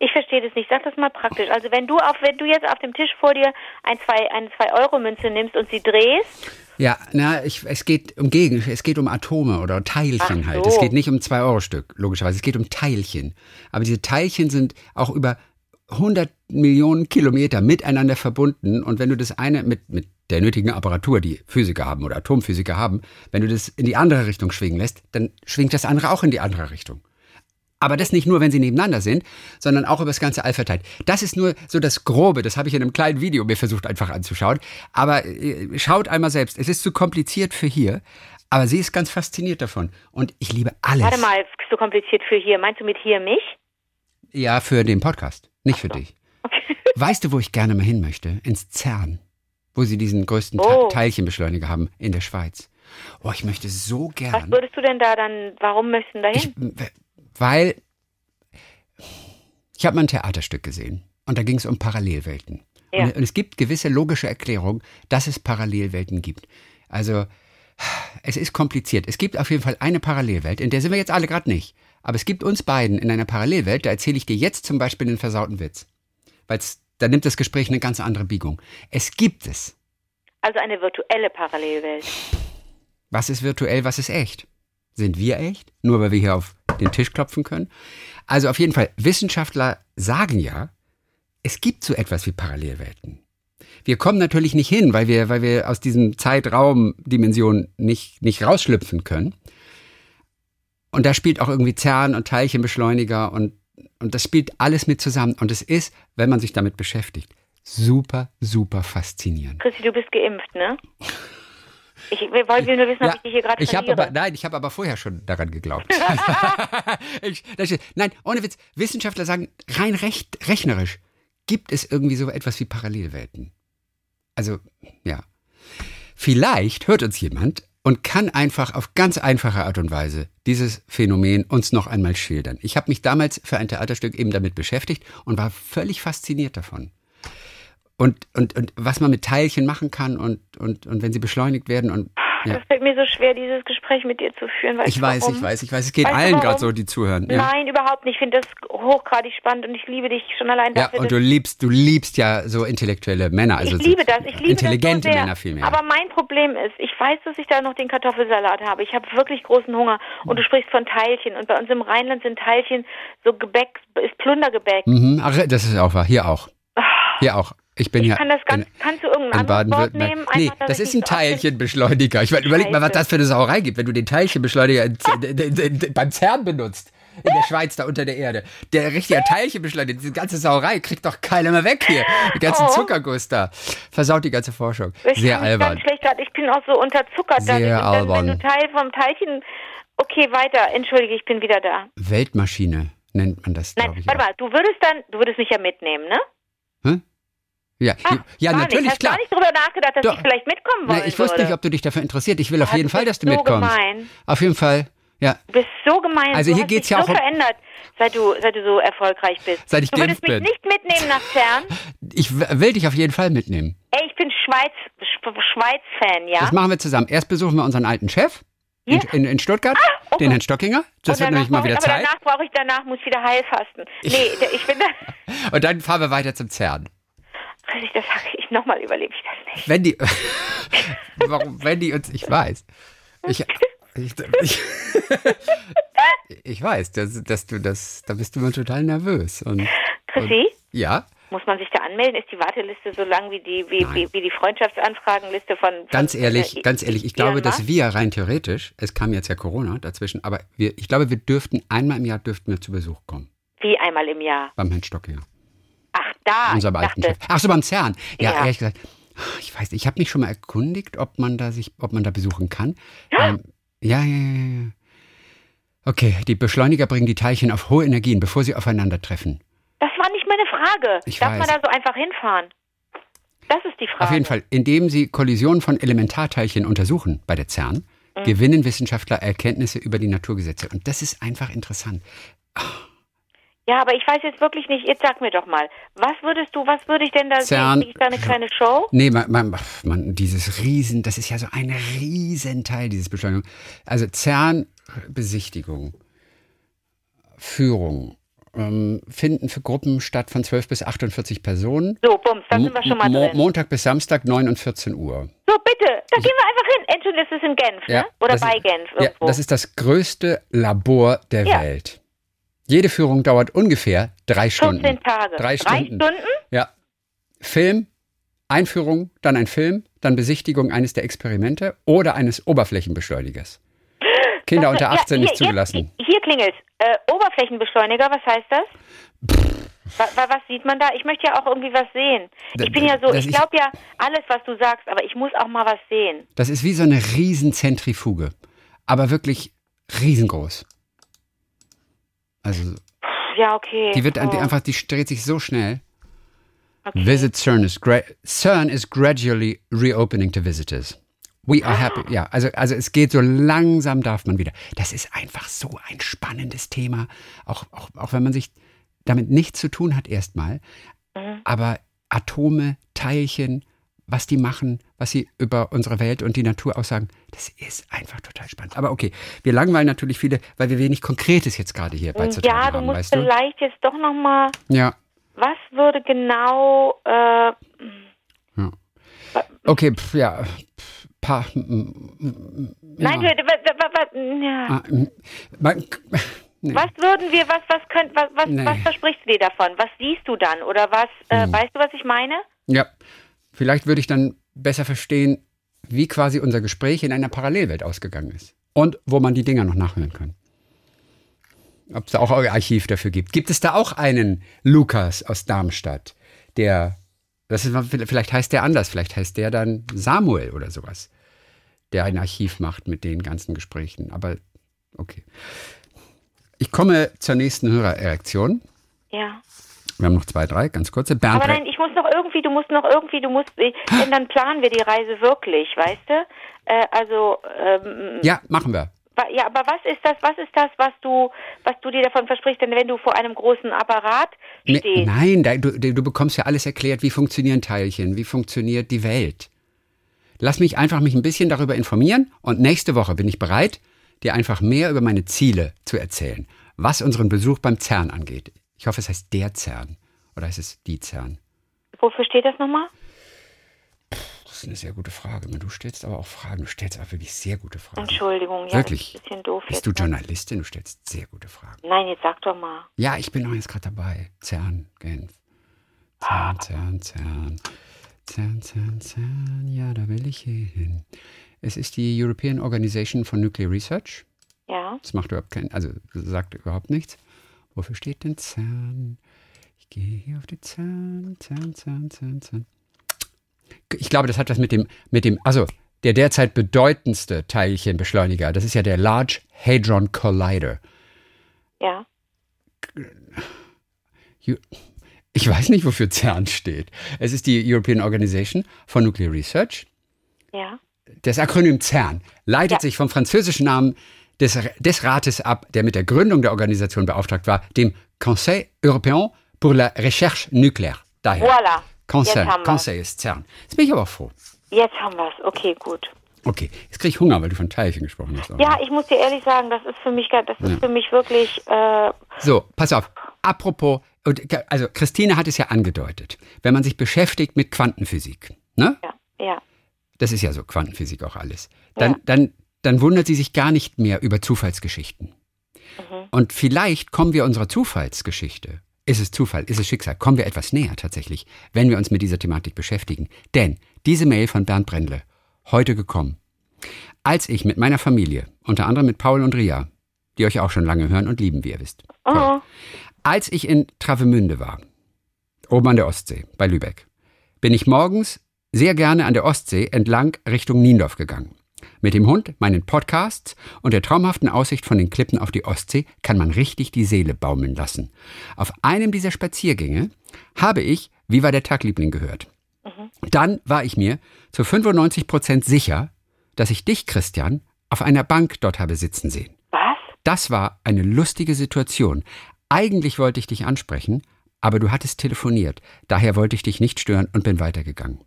Ich verstehe das nicht. Sag das mal praktisch. Also wenn du auf, wenn du jetzt auf dem Tisch vor dir ein zwei, eine 2-Euro-Münze nimmst und sie drehst, Ja, na, ich, es geht um Gegen, es geht um Atome oder Teilchen halt. so. Es geht nicht um 2-Euro-Stück, logischerweise. Es geht um Teilchen. Aber diese Teilchen sind auch über 100 Millionen Kilometer miteinander verbunden. Und wenn du das eine mit, mit der nötigen Apparatur, die Physiker haben oder Atomphysiker haben, wenn du das in die andere Richtung schwingen lässt, dann schwingt das andere auch in die andere Richtung. Aber das nicht nur, wenn sie nebeneinander sind, sondern auch über das ganze All verteilt. Das ist nur so das Grobe. Das habe ich in einem kleinen Video mir versucht einfach anzuschauen. Aber äh, schaut einmal selbst. Es ist zu kompliziert für hier. Aber sie ist ganz fasziniert davon. Und ich liebe alles. warte mal, so kompliziert für hier. Meinst du mit hier mich? Ja, für den Podcast. Nicht für dich. Weißt du, wo ich gerne mal hin möchte? Ins CERN. Wo sie diesen größten Te- Oh. Teilchenbeschleuniger haben in der Schweiz. Oh, ich möchte so Was gern. würdest du denn da dann, warum möchtest du da hin? weil ich habe mal ein Theaterstück gesehen und da ging es um Parallelwelten. Ja. Und, und es gibt gewisse logische Erklärungen, dass es Parallelwelten gibt. Also es ist kompliziert. Es gibt auf jeden Fall eine Parallelwelt, in der sind wir jetzt alle gerade nicht. Aber es gibt uns beiden in einer Parallelwelt, da erzähle ich dir jetzt zum Beispiel einen versauten Witz. Weil da nimmt das Gespräch eine ganz andere Biegung. Es gibt es. Also eine virtuelle Parallelwelt. Was ist virtuell, was ist echt? Sind wir echt? Nur weil wir hier auf den Tisch klopfen können? Also auf jeden Fall, Wissenschaftler sagen ja, es gibt so etwas wie Parallelwelten. Wir kommen natürlich nicht hin, weil wir, weil wir aus diesem Zeitraumdimension nicht, nicht rausschlüpfen können. Und da spielt auch irgendwie CERN und Teilchenbeschleuniger und, und das spielt alles mit zusammen. Und es ist, wenn man sich damit beschäftigt, super, super faszinierend. Christi, du bist geimpft, ne? Ich wir wollten nur wissen, ob ich dich hier gerade ich verliere. aber nein, ich habe aber vorher schon daran geglaubt. ich, ist- nein, ohne Witz. Wissenschaftler sagen rein recht, rechnerisch gibt es irgendwie so etwas wie Parallelwelten. Also ja, vielleicht hört uns jemand und kann einfach auf ganz einfache Art und Weise dieses Phänomen uns noch einmal schildern. Ich habe mich damals für ein Theaterstück eben damit beschäftigt und war völlig fasziniert davon. Und, und, und was man mit Teilchen machen kann und, und, und wenn sie beschleunigt werden und ja. Das fällt mir so schwer, dieses Gespräch mit dir zu führen. Weißt Ich du weiß, warum? ich weiß, ich weiß. Es geht Weißt allen gerade warum? so, die zuhören. Ja, Nein, überhaupt nicht. Ich finde das hochgradig spannend und ich liebe dich schon allein ja dafür. und dass- du liebst, du liebst ja so intellektuelle Männer. Also ich liebe das, ich liebe intelligente das so. Männer vielmehr. Aber mein Problem ist, ich weiß, dass ich da noch den Kartoffelsalat habe. Ich habe wirklich großen Hunger. Und du sprichst von Teilchen. Und bei uns im Rheinland sind Teilchen so Gebäck, ist Plundergebäck. mhm, ach, das ist auch wahr. Hier auch. Hier auch. Ich bin Ich ja kann das ganz, in, kannst du irgendein in anderes nehmen? Baden-Württemberg. Nee, das ist ein Teilchenbeschleuniger. Ich meine, überleg mal, was das für eine Sauerei gibt, wenn du den Teilchenbeschleuniger in, in, beim CERN benutzt. In der Schweiz, da unter der Erde. Der richtige Teilchenbeschleuniger, diese ganze Sauerei kriegt doch keiner mehr weg hier. Die ganzen Oh. Zuckerguss da. Versaut die ganze Forschung. Ich Sehr albern. Ich bin auch so unterzuckert. Sehr dann, albern. Wenn du Teil vom Teilchen... Okay, weiter. Entschuldige, ich bin wieder da. Weltmaschine nennt man das, Nein, ich. warte mal. Du würdest dann... Du würdest mich ja mitnehmen, ne? Ja, Ah, ja natürlich, nicht. Hast klar. gar nicht drüber nachgedacht, dass Doch. ich vielleicht mitkommen wollen Na, ich wusste würde. nicht, ob du dich dafür interessiert. Ich will auf Ah, jeden du Fall, dass du so mitkommst. gemein. Auf jeden Fall, ja. Du bist so gemein. Also du hier geht's ja so auch um- verändert, seit du, seit du so erfolgreich bist. Seit ich du würdest geimpft mich bin. nicht mitnehmen nach CERN. Ich will dich auf jeden Fall mitnehmen. Ey, ich bin Schweiz, Sch- Schweiz-Fan, ja? Das machen wir zusammen. Erst besuchen wir unseren alten Chef in, Ja. in, in Stuttgart, oh den. Herrn Stockinger. Das wird nämlich mal wieder ich, aber Zeit. danach brauche ich, danach muss ich wieder heilfasten. Nee, ich bin da... Und dann fahren wir weiter zum CERN. Chrissy, das sage ich nochmal, überlebe ich das nicht. Wenn die, warum, wenn die uns, ich weiß, ich, ich, ich, ich weiß, dass, dass du das, da bist du immer total nervös. Und, Chrissy, ja, muss man sich da anmelden? Ist die Warteliste so lang wie die, wie, wie, wie die Freundschaftsanfragenliste von... von Ganz ehrlich, äh, ganz ehrlich, ich glaube, dass wir rein theoretisch, es kam jetzt ja Corona dazwischen, aber wir, ich glaube, wir dürften einmal im Jahr dürften wir zu Besuch kommen Wie einmal im Jahr? beim Herrn Stockinger, Ach, da. unserem alten dachte, Chef. Ach so, beim CERN. Ja, Ja. ehrlich gesagt, ich weiß, nicht, ich habe mich schon mal erkundigt, ob man da sich, ob man da besuchen kann. Ähm, ja, ja, ja, ja. Okay, die Beschleuniger bringen die Teilchen auf hohe Energien, bevor sie aufeinandertreffen. Das war nicht meine Frage. Ich Darf man weiß. da so einfach hinfahren? Das ist die Frage. Auf jeden Fall, indem sie Kollisionen von Elementarteilchen untersuchen bei der CERN, Mhm. gewinnen Wissenschaftler Erkenntnisse über die Naturgesetze. Und das ist einfach interessant. Ja, aber ich weiß jetzt wirklich nicht, jetzt sag mir doch mal, was würdest du, was würde ich denn da CERN. sehen? Ich da eine kleine Show? Nee, man, man, man, dieses Riesen, das ist ja so ein Riesenteil, dieses Beschleunigung. Also CERN-Besichtigung, Führung, ähm, finden für Gruppen statt von 12 bis 48 Personen. So, Bums, da sind wir schon mal Mo drin. Montag bis Samstag 9 und 14 Uhr. So, bitte, da gehen wir einfach hin. Entschuldigung, das ist in Genf, ne? Oder bei ist, Genf Ja, irgendwo. das ist das größte Labor der Ja. Welt. Jede Führung dauert ungefähr drei 14 Stunden. Tage. Drei Stunden. Stunden? Ja. Film, Einführung, dann ein Film, dann Besichtigung eines der Experimente oder eines Oberflächenbeschleunigers. Kinder unter Ja, 18 nicht hier, zugelassen. Jetzt, hier klingelt äh, Oberflächenbeschleuniger, was heißt das? Wa, wa, was sieht man da? Ich möchte ja auch irgendwie was sehen. Ich bin ja so, das ich glaube ja alles, was du sagst, aber ich muss auch mal was sehen. Das ist wie so eine Riesenzentrifuge. Aber wirklich riesengroß. Also, Ja, okay. die wird oh, die einfach, die dreht sich so schnell. okay. Visit CERN is, CERN is gradually reopening to visitors. We are happy. Ja, also, also es geht so langsam darf man wieder. Das ist einfach so ein spannendes Thema. Auch, auch, auch wenn man sich damit nichts zu tun hat erstmal. Aber Atome, Teilchen, was die machen, was sie über unsere Welt und die Natur aussagen, das ist einfach total spannend. Aber okay, wir langweilen natürlich viele, weil wir wenig Konkretes jetzt gerade hier beizutragen Ja, du haben, musst weißt du? vielleicht jetzt doch noch mal, Ja, was würde genau, äh, okay, pf, ja, pf, paar, nein, ja. ja. Man, nee. Was würden wir, was, was könnt, was, was, Nee. was versprichst du dir davon? Was siehst du dann? Oder was, äh, Hm. weißt du, was ich meine? Ja, vielleicht würde ich dann besser verstehen, wie quasi unser Gespräch in einer Parallelwelt ausgegangen ist. Und wo man die Dinger noch nachhören kann. Ob es da auch ein Archiv dafür gibt. Gibt es da auch einen Lukas aus Darmstadt, der, das ist, vielleicht heißt der anders, vielleicht heißt der dann Samuel oder sowas, der ein Archiv macht mit den ganzen Gesprächen. Aber okay. Ich komme zur nächsten Hörererektion. Ja. Wir haben noch zwei, drei, ganz kurze. Bernd Aber nein, ich muss noch irgendwie, du musst noch irgendwie, du musst, denn dann planen wir die Reise wirklich, weißt du? Äh, also, ähm, Ja, machen wir. ja, aber was ist das, was ist das, was du, was du dir davon versprichst, denn wenn du vor einem großen Apparat Ne, stehst? nein, da, du, du bekommst ja alles erklärt, wie funktionieren Teilchen, wie funktioniert die Welt. Lass mich einfach mich ein bisschen darüber informieren und nächste Woche bin ich bereit, dir einfach mehr über meine Ziele zu erzählen, was unseren Besuch beim CERN angeht. Ich hoffe, es heißt der CERN oder heißt es die CERN? Wofür steht das nochmal? Das ist eine sehr gute Frage. Du stellst aber auch Fragen. Du stellst auch wirklich sehr gute Fragen. Entschuldigung, ja, Wirklich? das ist ein bisschen doof Bist du jetzt. ne? Journalistin? Du stellst sehr gute Fragen. Nein, jetzt sag doch mal. Ja, ich bin auch jetzt gerade dabei. CERN, Genf. CERN, CERN, CERN. CERN, CERN, CERN. Ja, da will ich hin. Es ist die European Organization for Nuclear Research. Ja. Das macht überhaupt keinen, also sagt überhaupt nichts. Wofür steht denn CERN? Ich gehe hier auf die CERN, CERN, CERN, CERN, CERN. Ich glaube, das hat was mit dem, mit dem, also der derzeit bedeutendste Teilchenbeschleuniger, das ist ja der Large Hadron Collider. Ja. Ich weiß nicht, wofür CERN steht. Es ist die European Organization for Nuclear Research. Ja. Das Akronym CERN leitet Ja. sich vom französischen Namen des, des Rates ab, der mit der Gründung der Organisation beauftragt war, dem Conseil Européen pour la Recherche Nucléaire. Daher. Voilà. Conseil. Conseil ist CERN. Jetzt bin ich aber froh. Jetzt haben wir es. Okay, gut. Okay, jetzt kriege ich Hunger, weil du von Teilchen gesprochen hast. Ja, ich muss dir ehrlich sagen, das ist für mich, das ist für mich wirklich, äh, So, pass auf. Apropos, und, also Christine hat es ja angedeutet, wenn man sich beschäftigt mit Quantenphysik, ne? ja, ja. Das ist ja so Quantenphysik auch alles. Dann, Ja. dann, dann wundert sie sich gar nicht mehr über Zufallsgeschichten. Mhm. Und vielleicht kommen wir unserer Zufallsgeschichte, ist es Zufall, ist es Schicksal, kommen wir etwas näher tatsächlich, wenn wir uns mit dieser Thematik beschäftigen. Denn diese Mail von Bernd Brendle, heute gekommen. Als ich mit meiner Familie, unter anderem mit Paul und Ria, die euch auch schon lange hören und lieben, wie ihr wisst. Oh, Als ich in Travemünde war, oben an der Ostsee, bei Lübeck, bin ich morgens sehr gerne an der Ostsee entlang Richtung Niendorf gegangen. Mit dem Hund, meinen Podcasts und der traumhaften Aussicht von den Klippen auf die Ostsee kann man richtig die Seele baumeln lassen. Auf einem dieser Spaziergänge habe ich Wie war der Tagliebling gehört. Dann war ich mir zu 95 Prozent sicher, dass ich dich, Christian, auf einer Bank dort habe sitzen sehen. was? Das war eine lustige Situation. Eigentlich wollte ich dich ansprechen, aber du hattest telefoniert. Daher wollte ich dich nicht stören und bin weitergegangen.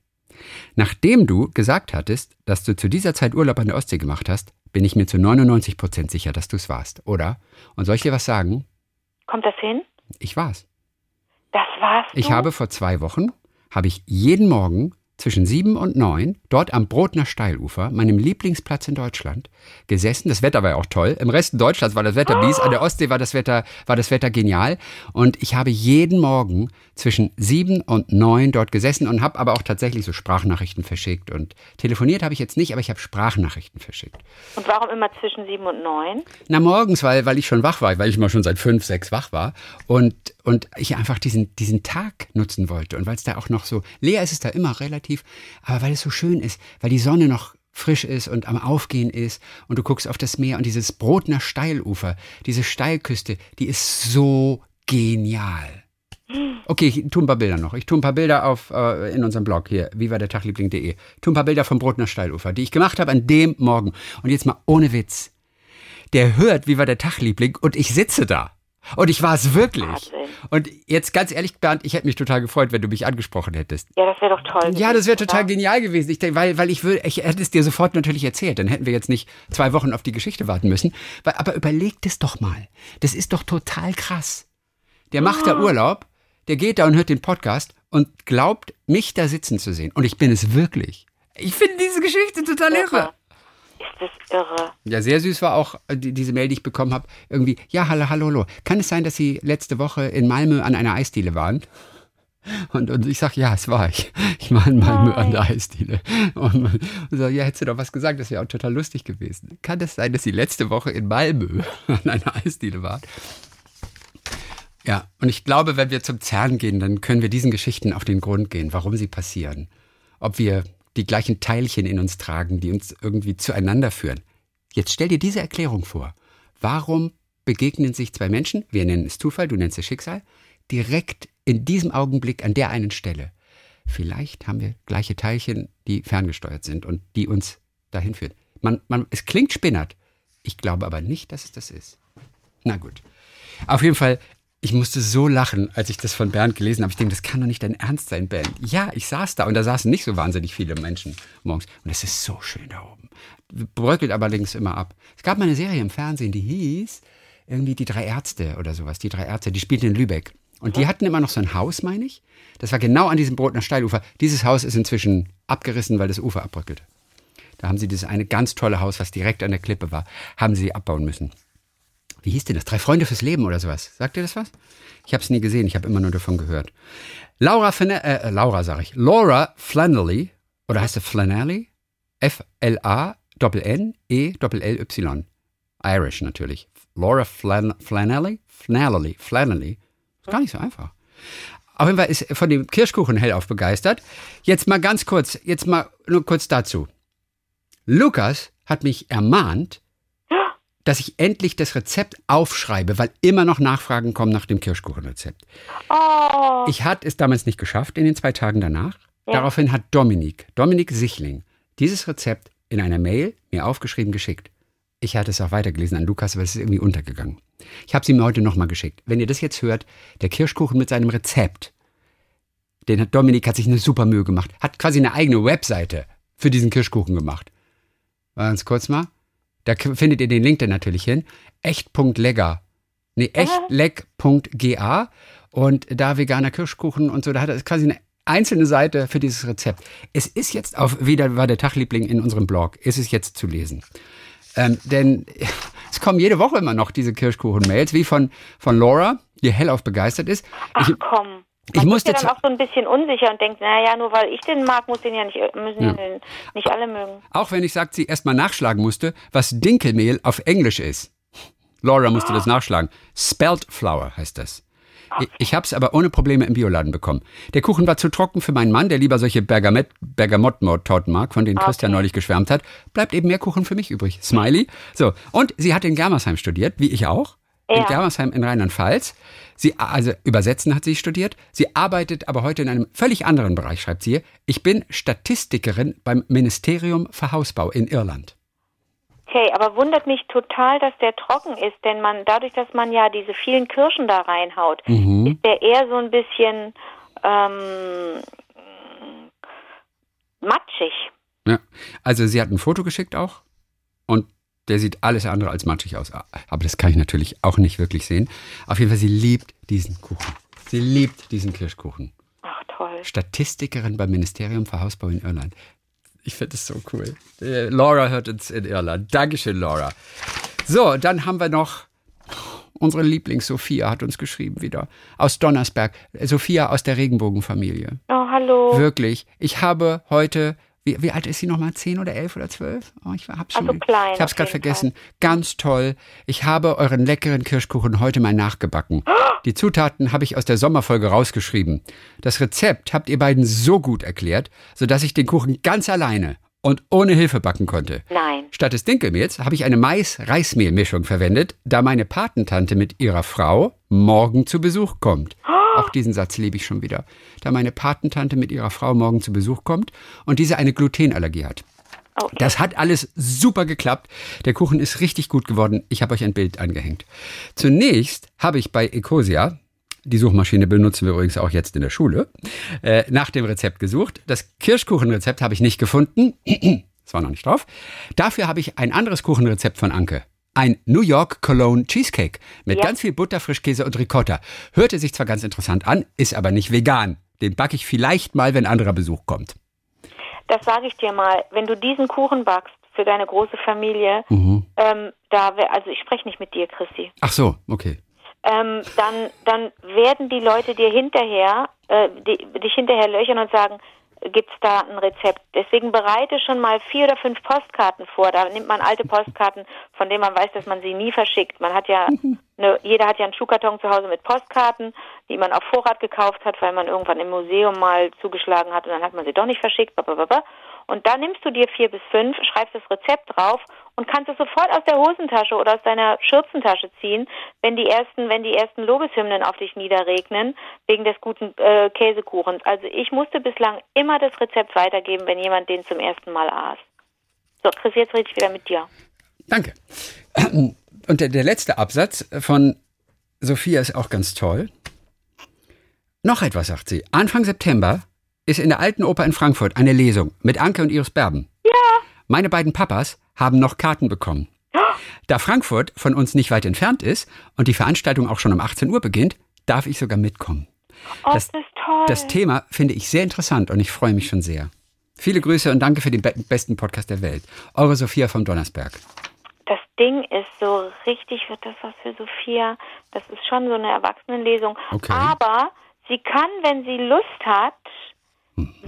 Nachdem du gesagt hattest, dass du zu dieser Zeit Urlaub an der Ostsee gemacht hast, bin ich mir zu 99 Prozent sicher, dass du es warst, oder? Und soll ich dir was sagen? Kommt das hin? Ich war's. Das war's. Ich habe vor zwei Wochen, habe ich jeden Morgen zwischen sieben und neun dort am Brotner Steilufer, meinem Lieblingsplatz in Deutschland, gesessen. Das Wetter war ja auch toll. Im Rest Deutschlands war das Wetter mies. An der Ostsee war das Wetter, war das Wetter genial. Und ich habe jeden Morgen zwischen sieben und neun dort gesessen und habe aber auch tatsächlich so Sprachnachrichten verschickt. Und telefoniert habe ich jetzt nicht, aber ich habe Sprachnachrichten verschickt. Und warum immer zwischen sieben und neun? Na, morgens, weil, weil ich schon wach war, weil ich mal schon seit fünf, sechs wach war. Und, und ich einfach diesen, diesen Tag nutzen wollte. Und weil es da auch noch so, leer ist es da immer relativ, aber weil es so schön ist, weil die Sonne noch frisch ist und am Aufgehen ist und du guckst auf das Meer und dieses Brotner Steilufer, diese Steilküste, die ist so genial. Okay, ich tue ein paar Bilder noch. Ich tue ein paar Bilder auf äh, in unserem Blog hier, vivadertagliebling.de. Tue ein paar Bilder vom Brotner Steilufer, die ich gemacht habe an dem Morgen. Und jetzt mal ohne Witz. Der hört, wie war der Tagliebling und ich sitze da. Und ich war es wirklich. Wahnsinn. Und jetzt ganz ehrlich, Bernd, ich hätte mich total gefreut, wenn du mich angesprochen hättest. Ja, das wäre doch toll. Ja, das wäre total oder? genial gewesen. Ich, weil, weil ich würde, ich hätte es dir sofort natürlich erzählt. Dann hätten wir jetzt nicht zwei Wochen auf die Geschichte warten müssen. Aber überlegt es doch mal. Das ist doch total krass. Der macht da Urlaub, der geht da und hört den Podcast und glaubt, mich da sitzen zu sehen. Und ich bin es wirklich. Ich finde diese Geschichte total irre. Ist das irre? Ja, sehr süß war auch äh, die, diese Mail, die ich bekommen habe. Irgendwie, ja, hallo, hallo, hallo. Kann es sein, dass Sie letzte Woche in Malmö an einer Eisdiele waren? Und, und ich sage, ja, es war ich. Ich war in Malmö an der Eisdiele. Und, und so, ja, hättest du doch was gesagt, das wäre auch total lustig gewesen. Kann es sein, dass Sie letzte Woche in Malmö an einer Eisdiele waren? Ja, und ich glaube, wenn wir zum CERN gehen, dann können wir diesen Geschichten auf den Grund gehen, warum sie passieren. Ob wir die gleichen Teilchen in uns tragen, die uns irgendwie zueinander führen. Jetzt stell dir diese Erklärung vor. Warum begegnen sich zwei Menschen, wir nennen es Zufall, du nennst es Schicksal, direkt in diesem Augenblick an der einen Stelle? Vielleicht haben wir gleiche Teilchen, die ferngesteuert sind und die uns dahin führen. Man, man, es klingt spinnert. Ich glaube aber nicht, dass es das ist. Na gut. Auf jeden Fall, ich musste so lachen, als ich das von Bernd gelesen habe. Ich denke, das kann doch nicht dein Ernst sein, Bernd. Ja, ich saß da und da saßen nicht so wahnsinnig viele Menschen morgens. Und es ist so schön da oben. Bröckelt allerdings immer ab. Es gab mal eine Serie im Fernsehen, die hieß irgendwie Die drei Ärzte oder sowas. Die drei Ärzte, die spielten in Lübeck. Und die hatten immer noch so ein Haus, meine ich. Das war genau an diesem Brotner Steilufer. Dieses Haus ist inzwischen abgerissen, weil das Ufer abbröckelt. Da haben sie dieses eine ganz tolle Haus, was direkt an der Klippe war, haben sie abbauen müssen. Wie hieß denn das? Drei Freunde fürs Leben oder sowas. Sagt ihr das was? Ich habe es nie gesehen, ich habe immer nur davon gehört. Laura, Flan äh, Laura sage ich. Laura Flannelly, oder heißt sie Flannelly? F-L-A-N-N-E-L-L-Y. Irish natürlich. Laura Flan Flannelly? Flannelly. Flannelly. Ist gar nicht so einfach. Auf jeden Fall ist von dem Kirschkuchen hellauf begeistert. Jetzt mal ganz kurz, jetzt mal nur kurz dazu. Lukas hat mich ermahnt, dass ich endlich das Rezept aufschreibe, weil immer noch Nachfragen kommen nach dem Kirschkuchenrezept. Oh, Ich hatte es damals nicht geschafft in den zwei Tagen danach. Ja. Daraufhin hat Dominik, Dominik Sichling, dieses Rezept in einer Mail mir aufgeschrieben geschickt. Ich hatte es auch weitergelesen an Lukas, aber es ist irgendwie untergegangen. Ich habe es ihm heute nochmal geschickt. Wenn ihr das jetzt hört, der Kirschkuchen mit seinem Rezept, den hat Dominik hat sich eine super Mühe gemacht, hat quasi eine eigene Webseite für diesen Kirschkuchen gemacht. Ganz kurz mal. Da findet ihr den Link dann natürlich hin. Echt.legger. Nee, echtleg.ga. Und da veganer Kirschkuchen und so, da hat er quasi eine einzelne Seite für dieses Rezept. Es ist jetzt auf, wieder war der Tagliebling in unserem Blog, ist es jetzt zu lesen. Ähm, denn es kommen jede Woche immer noch diese Kirschkuchen-Mails, wie von, von Laura, die hellauf begeistert ist. ach Ich, komm. Ich Man musste ist ja dann auch so ein bisschen unsicher und denkt, naja, nur weil ich den mag, muss den ja nicht, müssen ja. Den nicht alle mögen. Auch wenn ich sagt, sie erstmal nachschlagen musste, was Dinkelmehl auf Englisch ist. Laura musste das nachschlagen. Spelt Flour heißt das. Ich, ich habe es aber ohne Probleme im Bioladen bekommen. Der Kuchen war zu trocken für meinen Mann, der lieber solche Bergamett, Bergamott-Torten mag, von denen Christian neulich geschwärmt hat. Bleibt eben mehr Kuchen für mich übrig. Smiley. So. Und sie hat in Germersheim studiert, wie ich auch. In. Germersheim in Rheinland-Pfalz. Sie, also übersetzen hat sie studiert. Sie arbeitet aber heute in einem völlig anderen Bereich, schreibt sie hier. Ich bin Statistikerin beim Ministerium für Hausbau in Irland. Okay, aber wundert mich total, dass der trocken ist, denn man, dadurch, dass man ja diese vielen Kirschen da reinhaut, Mhm. ist der eher so ein bisschen ähm, matschig. Ja. Also sie hat ein Foto geschickt auch Der sieht alles andere als matschig aus. Aber das kann ich natürlich auch nicht wirklich sehen. Auf jeden Fall, sie liebt diesen Kuchen. Sie liebt diesen Kirschkuchen. Ach, toll. Statistikerin beim Ministerium für Hausbau in Irland. Ich finde das so cool. Äh, Laura hört uns in Irland. Dankeschön, Laura. So, dann haben wir noch unsere Lieblings-Sophia hat uns geschrieben wieder. Aus Donnersberg. Sophia aus der Regenbogenfamilie. Oh, hallo. Wirklich. Ich habe heute wie, wie, alt ist sie nochmal? Zehn oder elf oder zwölf? Oh, ich hab's schon. Also klein, ich hab's gerade vergessen. Ganz toll. Ich habe euren leckeren Kirschkuchen heute mal nachgebacken. Die Zutaten habe ich aus der Sommerfolge rausgeschrieben. Das Rezept habt ihr beiden so gut erklärt, sodass ich den Kuchen ganz alleine und ohne Hilfe backen konnte. Nein. Statt des Dinkelmehls habe ich eine Mais-Reismehl-Mischung verwendet, da meine Patentante mit ihrer Frau morgen zu Besuch kommt. Auch diesen Satz liebe ich schon wieder. Da meine Patentante mit ihrer Frau morgen zu Besuch kommt und diese eine Glutenallergie hat. Okay. Das hat alles super geklappt. Der Kuchen ist richtig gut geworden. Ich habe euch ein Bild angehängt. Zunächst habe ich bei Ecosia, die Suchmaschine benutzen wir übrigens auch jetzt in der Schule, äh, nach dem Rezept gesucht. Das Kirschkuchenrezept habe ich nicht gefunden. Das war noch nicht drauf. Dafür habe ich ein anderes Kuchenrezept von Anke. Ein New York Cologne Cheesecake mit Ja. ganz viel Butter, Frischkäse und Ricotta. Hörte sich zwar ganz interessant an, ist aber nicht vegan. Den backe ich vielleicht mal, wenn anderer Besuch kommt. Das sage ich dir mal. Wenn du diesen Kuchen backst für deine große Familie, Mhm. ähm, da wär, also ich spreche nicht mit dir, Christi. Ach so, okay. ähm, dann, dann werden die Leute dir hinterher, äh, die, dich hinterher löchern und sagen, gibt's da ein Rezept? Deswegen bereite schon mal vier oder fünf Postkarten vor. Da nimmt man alte Postkarten, von denen man weiß, dass man sie nie verschickt. Man hat ja, eine, jeder hat ja einen Schuhkarton zu Hause mit Postkarten, die man auf Vorrat gekauft hat, weil man irgendwann im Museum mal zugeschlagen hat und dann hat man sie doch nicht verschickt. Blablabla. Und dann nimmst du dir vier bis fünf, schreibst das Rezept drauf und kannst es sofort aus der Hosentasche oder aus deiner Schürzentasche ziehen, wenn die ersten, wenn die ersten Lobeshymnen auf dich niederregnen, wegen des guten äh, Käsekuchens. Also ich musste bislang immer das Rezept weitergeben, wenn jemand den zum ersten Mal aß. So, Chris, jetzt rede ich wieder mit dir. Danke. Und der, der letzte Absatz von Sophia ist auch ganz toll. Noch etwas, sagt sie. Anfang September ist in der Alten Oper in Frankfurt eine Lesung mit Anke und Iris Berben. Ja. Meine beiden Papas haben noch Karten bekommen. Da Frankfurt von uns nicht weit entfernt ist und die Veranstaltung auch schon um 18 Uhr beginnt, darf ich sogar mitkommen. Oh, Das- das, ist toll. Das Thema finde ich sehr interessant und ich freue mich schon sehr. Viele Grüße und danke für den be besten Podcast der Welt. Eure Sophia vom Donnersberg. das Ding ist so richtig, wird das was für Sophia? Das ist schon so eine Erwachsenenlesung. Okay. Aber sie kann, wenn sie Lust hat,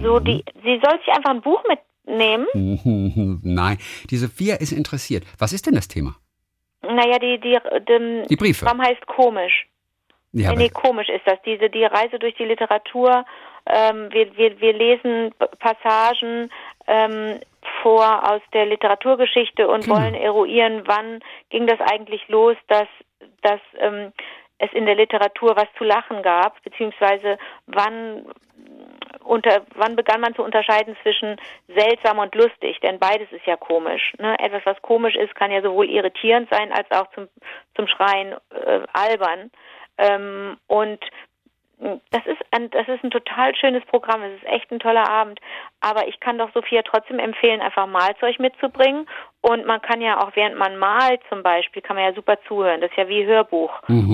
so die, sie soll sich einfach ein Buch mitnehmen. Nein, die Sophia ist interessiert. Was ist denn das Thema? Naja, die, die, die, Die Briefe. Warum heißt komisch? Ja, nee, nee, komisch ist das. Diese, die Reise durch die Literatur. Ähm, wir, wir, wir lesen Passagen ähm, vor aus der Literaturgeschichte und Genau. wollen eruieren, wann ging das eigentlich los, dass, dass ähm, es in der Literatur was zu lachen gab, beziehungsweise wann unter wann begann man zu unterscheiden zwischen seltsam und lustig, denn beides ist ja komisch. Ne? Etwas, was komisch ist, kann ja sowohl irritierend sein als auch zum zum Schreien äh, albern. Ähm, und das ist ein das ist ein total schönes Programm. Es ist echt ein toller Abend. Aber ich kann doch Sophia trotzdem empfehlen, einfach Malzeug mitzubringen. Und man kann ja auch, während man malt zum Beispiel, kann man ja super zuhören. Das ist ja wie Hörbuch.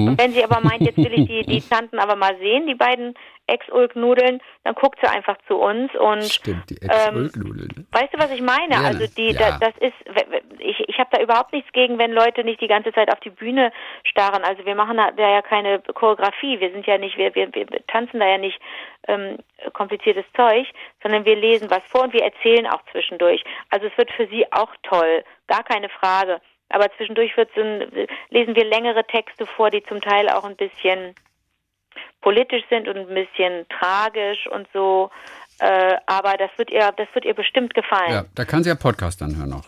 Und wenn sie aber meint, jetzt will ich die, die Tanten aber mal sehen, die beiden Ex-Ulk-Nudeln, dann guckt sie einfach zu uns und Stimmt, die ähm, Ex-Ölknudeln. ne? Weißt du, was ich meine? Gerne, Also die, ja. da, das ist, ich, ich habe da überhaupt nichts gegen, wenn Leute nicht die ganze Zeit auf die Bühne starren. Also wir machen da da ja keine Choreografie. Wir sind ja nicht, wir, wir, wir tanzen da ja nicht ähm, kompliziertes Zeug, sondern wir lesen was vor und wir erzählen auch zwischendurch. Also es wird für sie auch toll, gar keine Frage. Aber zwischendurch wird so ein, lesen wir längere Texte vor, die zum Teil auch ein bisschen politisch sind und ein bisschen tragisch und so. Äh, aber das wird ihr, das wird ihr bestimmt gefallen. Ja, da kann sie ja Podcast anhören noch.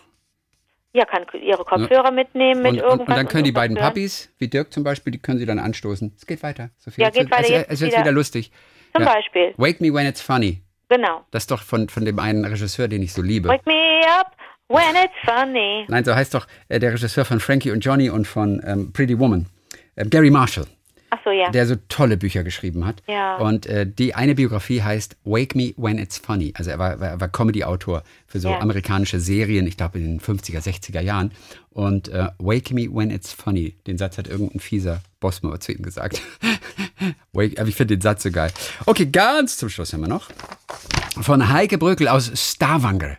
Ja, kann ihre Kopfhörer mitnehmen mit Und, und, irgendwas. und dann können die irgendwas beiden hören. Papis, wie Dirk zum Beispiel, die können sie dann anstoßen. Es geht weiter. Sophia, Ja, geht es, weiter, Es, jetzt es wird wieder- wieder lustig. Zum Ja. Beispiel. Wake me when it's funny. Genau. Das ist doch von, von dem einen Regisseur, den ich so liebe. Wake me up when it's funny. Nein, so heißt doch äh, der Regisseur von Frankie und Johnny und von ähm, Pretty Woman. Ähm, Gary Marshall. Ach so, ja. der so tolle Bücher geschrieben hat. Ja. Und äh, die eine Biografie heißt Wake Me When It's Funny. Also er war, war, war Comedy-Autor für so Ja. amerikanische Serien, ich glaube in den 50er, 60er Jahren. Und äh, Wake Me When It's Funny, den Satz hat irgendein fieser Boss mal zu ihm gesagt. Wake, aber ich finde den Satz so geil. Okay, ganz zum Schluss haben wir noch von Heike Brökel aus Stavanger.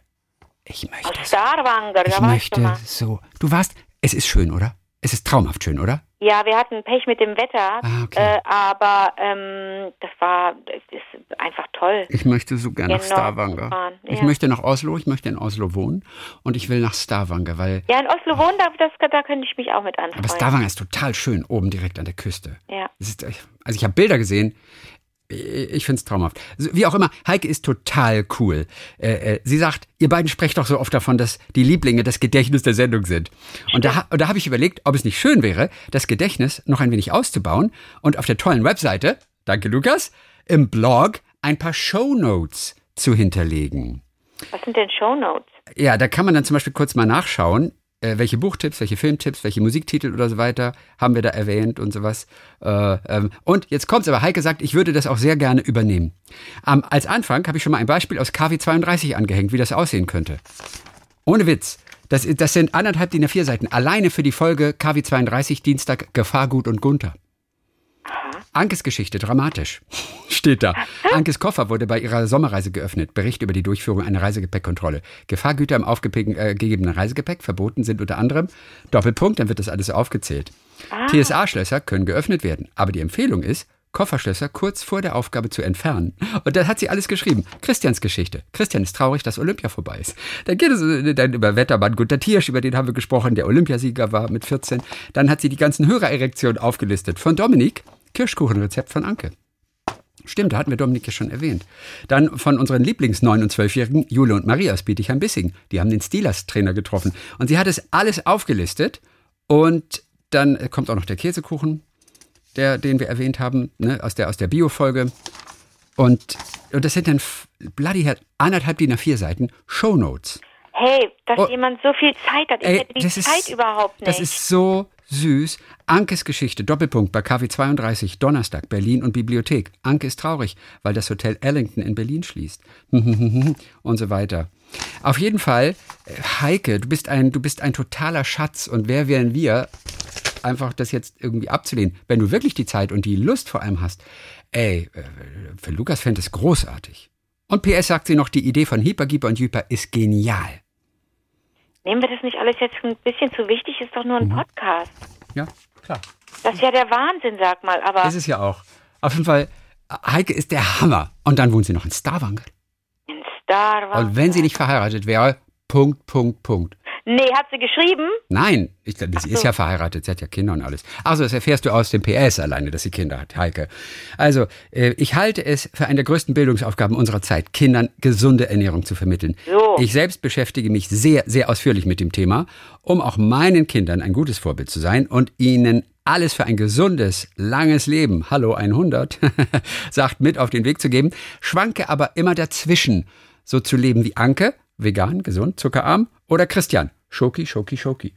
Ich möchte, Aus Starwanger, ich da war ich schon möchte so. Du warst, es ist schön, oder? Es ist traumhaft schön, oder? Ja, wir hatten Pech mit dem Wetter, Ah, okay. äh, aber ähm, das war das ist einfach toll. Ich möchte so gerne nach Genau, Stavanger. fahren, Ich ja. möchte nach Oslo, ich möchte in Oslo wohnen und ich will nach Stavanger, weil Ja, in Oslo wohnen, da, das, da könnte ich mich auch mit anfreunden. aber Stavanger ist total schön, oben direkt an der Küste. Ja. Ist, also ich habe Bilder gesehen. Ich finde es traumhaft. Wie auch immer, Heike ist total cool. Äh, äh, sie sagt, ihr beiden sprecht doch so oft davon, dass die Lieblinge das Gedächtnis der Sendung sind. Und da, und da habe ich überlegt, ob es nicht schön wäre, das Gedächtnis noch ein wenig auszubauen und auf der tollen Webseite, danke Lukas, im Blog ein paar Shownotes zu hinterlegen. Was sind denn Shownotes? Ja, da kann man dann zum Beispiel kurz mal nachschauen, äh, welche Buchtipps, welche Filmtipps, welche Musiktitel oder so weiter haben wir da erwähnt und sowas. Äh, ähm, und jetzt kommt's aber, Heike sagt, ich würde das auch sehr gerne übernehmen. Ähm, als Anfang habe ich schon mal ein Beispiel aus KW 32 angehängt, wie das aussehen könnte. Ohne Witz. Das, das sind anderthalb DIN A4 Seiten. Alleine für die Folge KW 32 Dienstag Gefahrgut und Gunther. Ankes Geschichte, dramatisch. Steht da. Ankes Koffer wurde bei ihrer Sommerreise geöffnet. Bericht über die Durchführung einer Reisegepäckkontrolle. Gefahrgüter im aufgegebenen Reisegepäck verboten sind unter anderem Doppelpunkt, dann wird das alles aufgezählt. TSA-Schlösser können geöffnet werden. Aber die Empfehlung ist, Kofferschlösser kurz vor der Aufgabe zu entfernen. Und da hat sie alles geschrieben. Christians Geschichte. Christian ist traurig, dass Olympia vorbei ist. Dann geht es äh, dann über Wettermann Gunter Tiersch, über den haben wir gesprochen, der Olympiasieger war mit 14. Dann hat sie die ganzen Hörererektionen aufgelistet. Von Dominik, Kirschkuchenrezept von Anke. Stimmt, da hatten wir Dominik ja schon erwähnt. Dann von unseren Lieblings-9- und 12-Jährigen, Jule und Maria aus Bietigheim-Bissing. Die haben den Steelers-Trainer getroffen. Und sie hat es alles aufgelistet. Und dann äh, kommt auch noch der Käsekuchen, der, den wir erwähnt haben, ne, aus der, aus der Bio-Folge. Und, und das sind dann bloody hell, anderthalb DIN A4 Seiten Shownotes. Hey, dass Oh. jemand so viel Zeit hat. Ich Ey, hätte die Zeit ist, überhaupt nicht. Das ist so süß. Ankes Geschichte, Doppelpunkt bei KW 32, Donnerstag, Berlin und Bibliothek. Anke ist traurig, weil das Hotel Ellington in Berlin schließt. und so weiter. Auf jeden Fall, äh, Heike, du bist ein, du bist ein totaler Schatz. Und wer wären wir, einfach das jetzt irgendwie abzulehnen? Wenn du wirklich die Zeit und die Lust vor allem hast, ey, äh, für Lukas fände es großartig. Und PS sagt sie noch, die Idee von Hyper, Geeper und Hyper ist genial. Nehmen wir das nicht alles jetzt ein bisschen zu wichtig? Ist doch nur Mhm. ein Podcast. Ja, klar. Das ist ja der Wahnsinn, sag mal. Aber Ist es ja auch. Auf jeden Fall, Heike ist der Hammer. Und dann wohnt sie noch in Stavanger. ein Star war. Und wenn sie nicht verheiratet wäre, Punkt, Punkt, Punkt. Nee, hat sie geschrieben? Nein, ich, sie ist so. ja verheiratet, sie hat ja Kinder und alles. Also, das erfährst du aus dem PS alleine, dass sie Kinder hat, Heike. Also, äh, ich halte es für eine der größten Bildungsaufgaben unserer Zeit, Kindern gesunde Ernährung zu vermitteln. So. Ich selbst beschäftige mich sehr, sehr ausführlich mit dem Thema, um auch meinen Kindern ein gutes Vorbild zu sein und ihnen alles für ein gesundes, langes Leben, hallo 100, sagt mit auf den Weg zu geben, schwanke aber immer dazwischen, so zu leben wie Anke, vegan, gesund, zuckerarm, oder Christian, Schoki, Schoki, Schoki.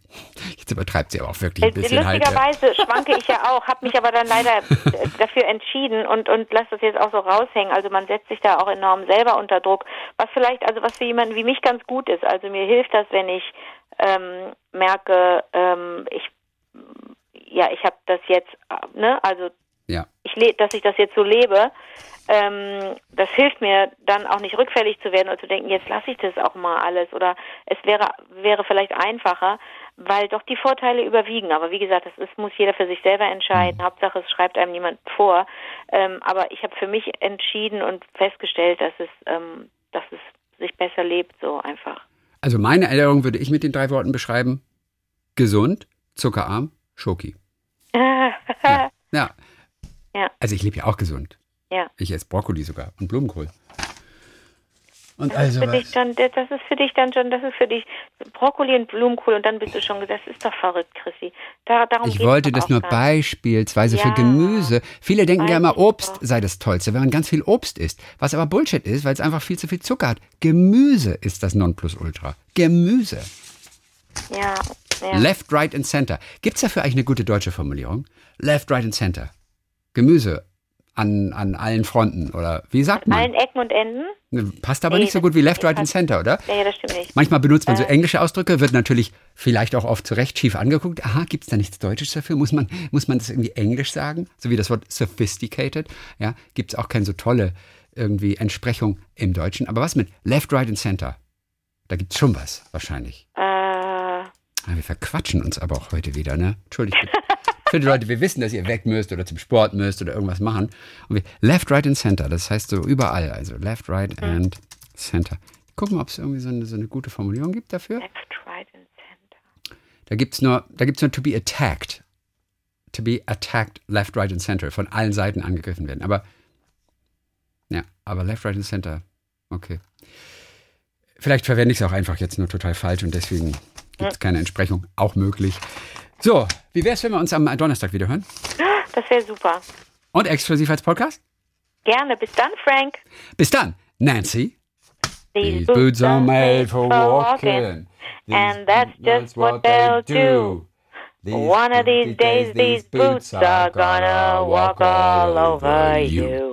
Jetzt übertreibt sie aber auch wirklich ein bisschen halt. Lustigerweise schwanke ich ja auch, habe mich aber dann leider dafür entschieden und und lass das jetzt auch so raushängen. Also man setzt sich da auch enorm selber unter Druck, was vielleicht also was für jemanden wie mich ganz gut ist. Also mir hilft das, wenn ich ähm, merke, ähm, ich ja ich habe das jetzt, äh, ne, also Ja. ich dass ich das jetzt so lebe, ähm, das hilft mir dann auch nicht rückfällig zu werden oder zu denken, jetzt lasse ich das auch mal alles oder es wäre wäre vielleicht einfacher, weil doch die Vorteile überwiegen. Aber wie gesagt, das ist, muss jeder für sich selber entscheiden. Mhm. Hauptsache, es schreibt einem niemand vor. Ähm, aber ich habe für mich entschieden und festgestellt, dass es, ähm, dass es sich besser lebt, so einfach. Also meine Ernährung würde ich mit den drei Worten beschreiben. Gesund, zuckerarm, Schoki. Ja. ja. Ja. Also ich lebe ja auch gesund. Ja. Ich esse Brokkoli sogar und Blumenkohl. Und Das also ist, für dich dann, das ist für dich dann schon, das ist für dich Brokkoli und Blumenkohl und dann bist du schon, das ist doch verrückt, Chrissy. Da, darum Ich wollte das nur beispielsweise für Ja. Gemüse. Viele denken ja immer, Obst sei das Tollste, wenn man ganz viel Obst isst. Was aber Bullshit ist, weil es einfach viel zu viel Zucker hat. Gemüse ist das Nonplusultra. Gemüse. Ja, ja. Left, right and center. Gibt es dafür eigentlich eine gute deutsche Formulierung? Left, right and center. Gemüse an, an allen Fronten oder wie sagt man? Allen Ecken und Enden? Passt aber Nee, nicht so gut wie Left, Right and Center, oder? Nee, das stimmt nicht. Manchmal benutzt man so Äh. englische Ausdrücke, wird natürlich vielleicht auch oft zu Recht schief angeguckt. Aha, gibt es da nichts Deutsches dafür? Muss man, muss man das irgendwie Englisch sagen? So wie das Wort sophisticated. Ja, gibt es auch keine so tolle irgendwie Entsprechung im Deutschen. Aber was mit Left, Right and Center? Da gibt es schon was, wahrscheinlich. Äh, Ah, wir verquatschen uns aber auch heute wieder, ne? Entschuldigt bitte. Für die Leute, wir wissen, dass ihr weg müsst oder zum Sport müsst oder irgendwas machen. Und wir, left, right and center, das heißt so überall. Also left, right and center. Gucken, ob es irgendwie so eine, so eine gute Formulierung gibt dafür. left, right and center. Da gibt es nur, da gibt's nur to be attacked. To be attacked, left, right and center. Von allen Seiten angegriffen werden. Aber, ja, aber left, right and center, okay. Vielleicht verwende ich es auch einfach jetzt nur total falsch und deswegen gibt es keine Entsprechung. Auch möglich. So, wie wäre es, wenn wir uns am Donnerstag wieder hören? Das wäre super. Und exklusiv als Podcast? Gerne. Bis dann, Frank. Bis dann, Nancy. These boots are made for walking. And that's just what they'll do. One of these days, these boots are gonna walk all over you.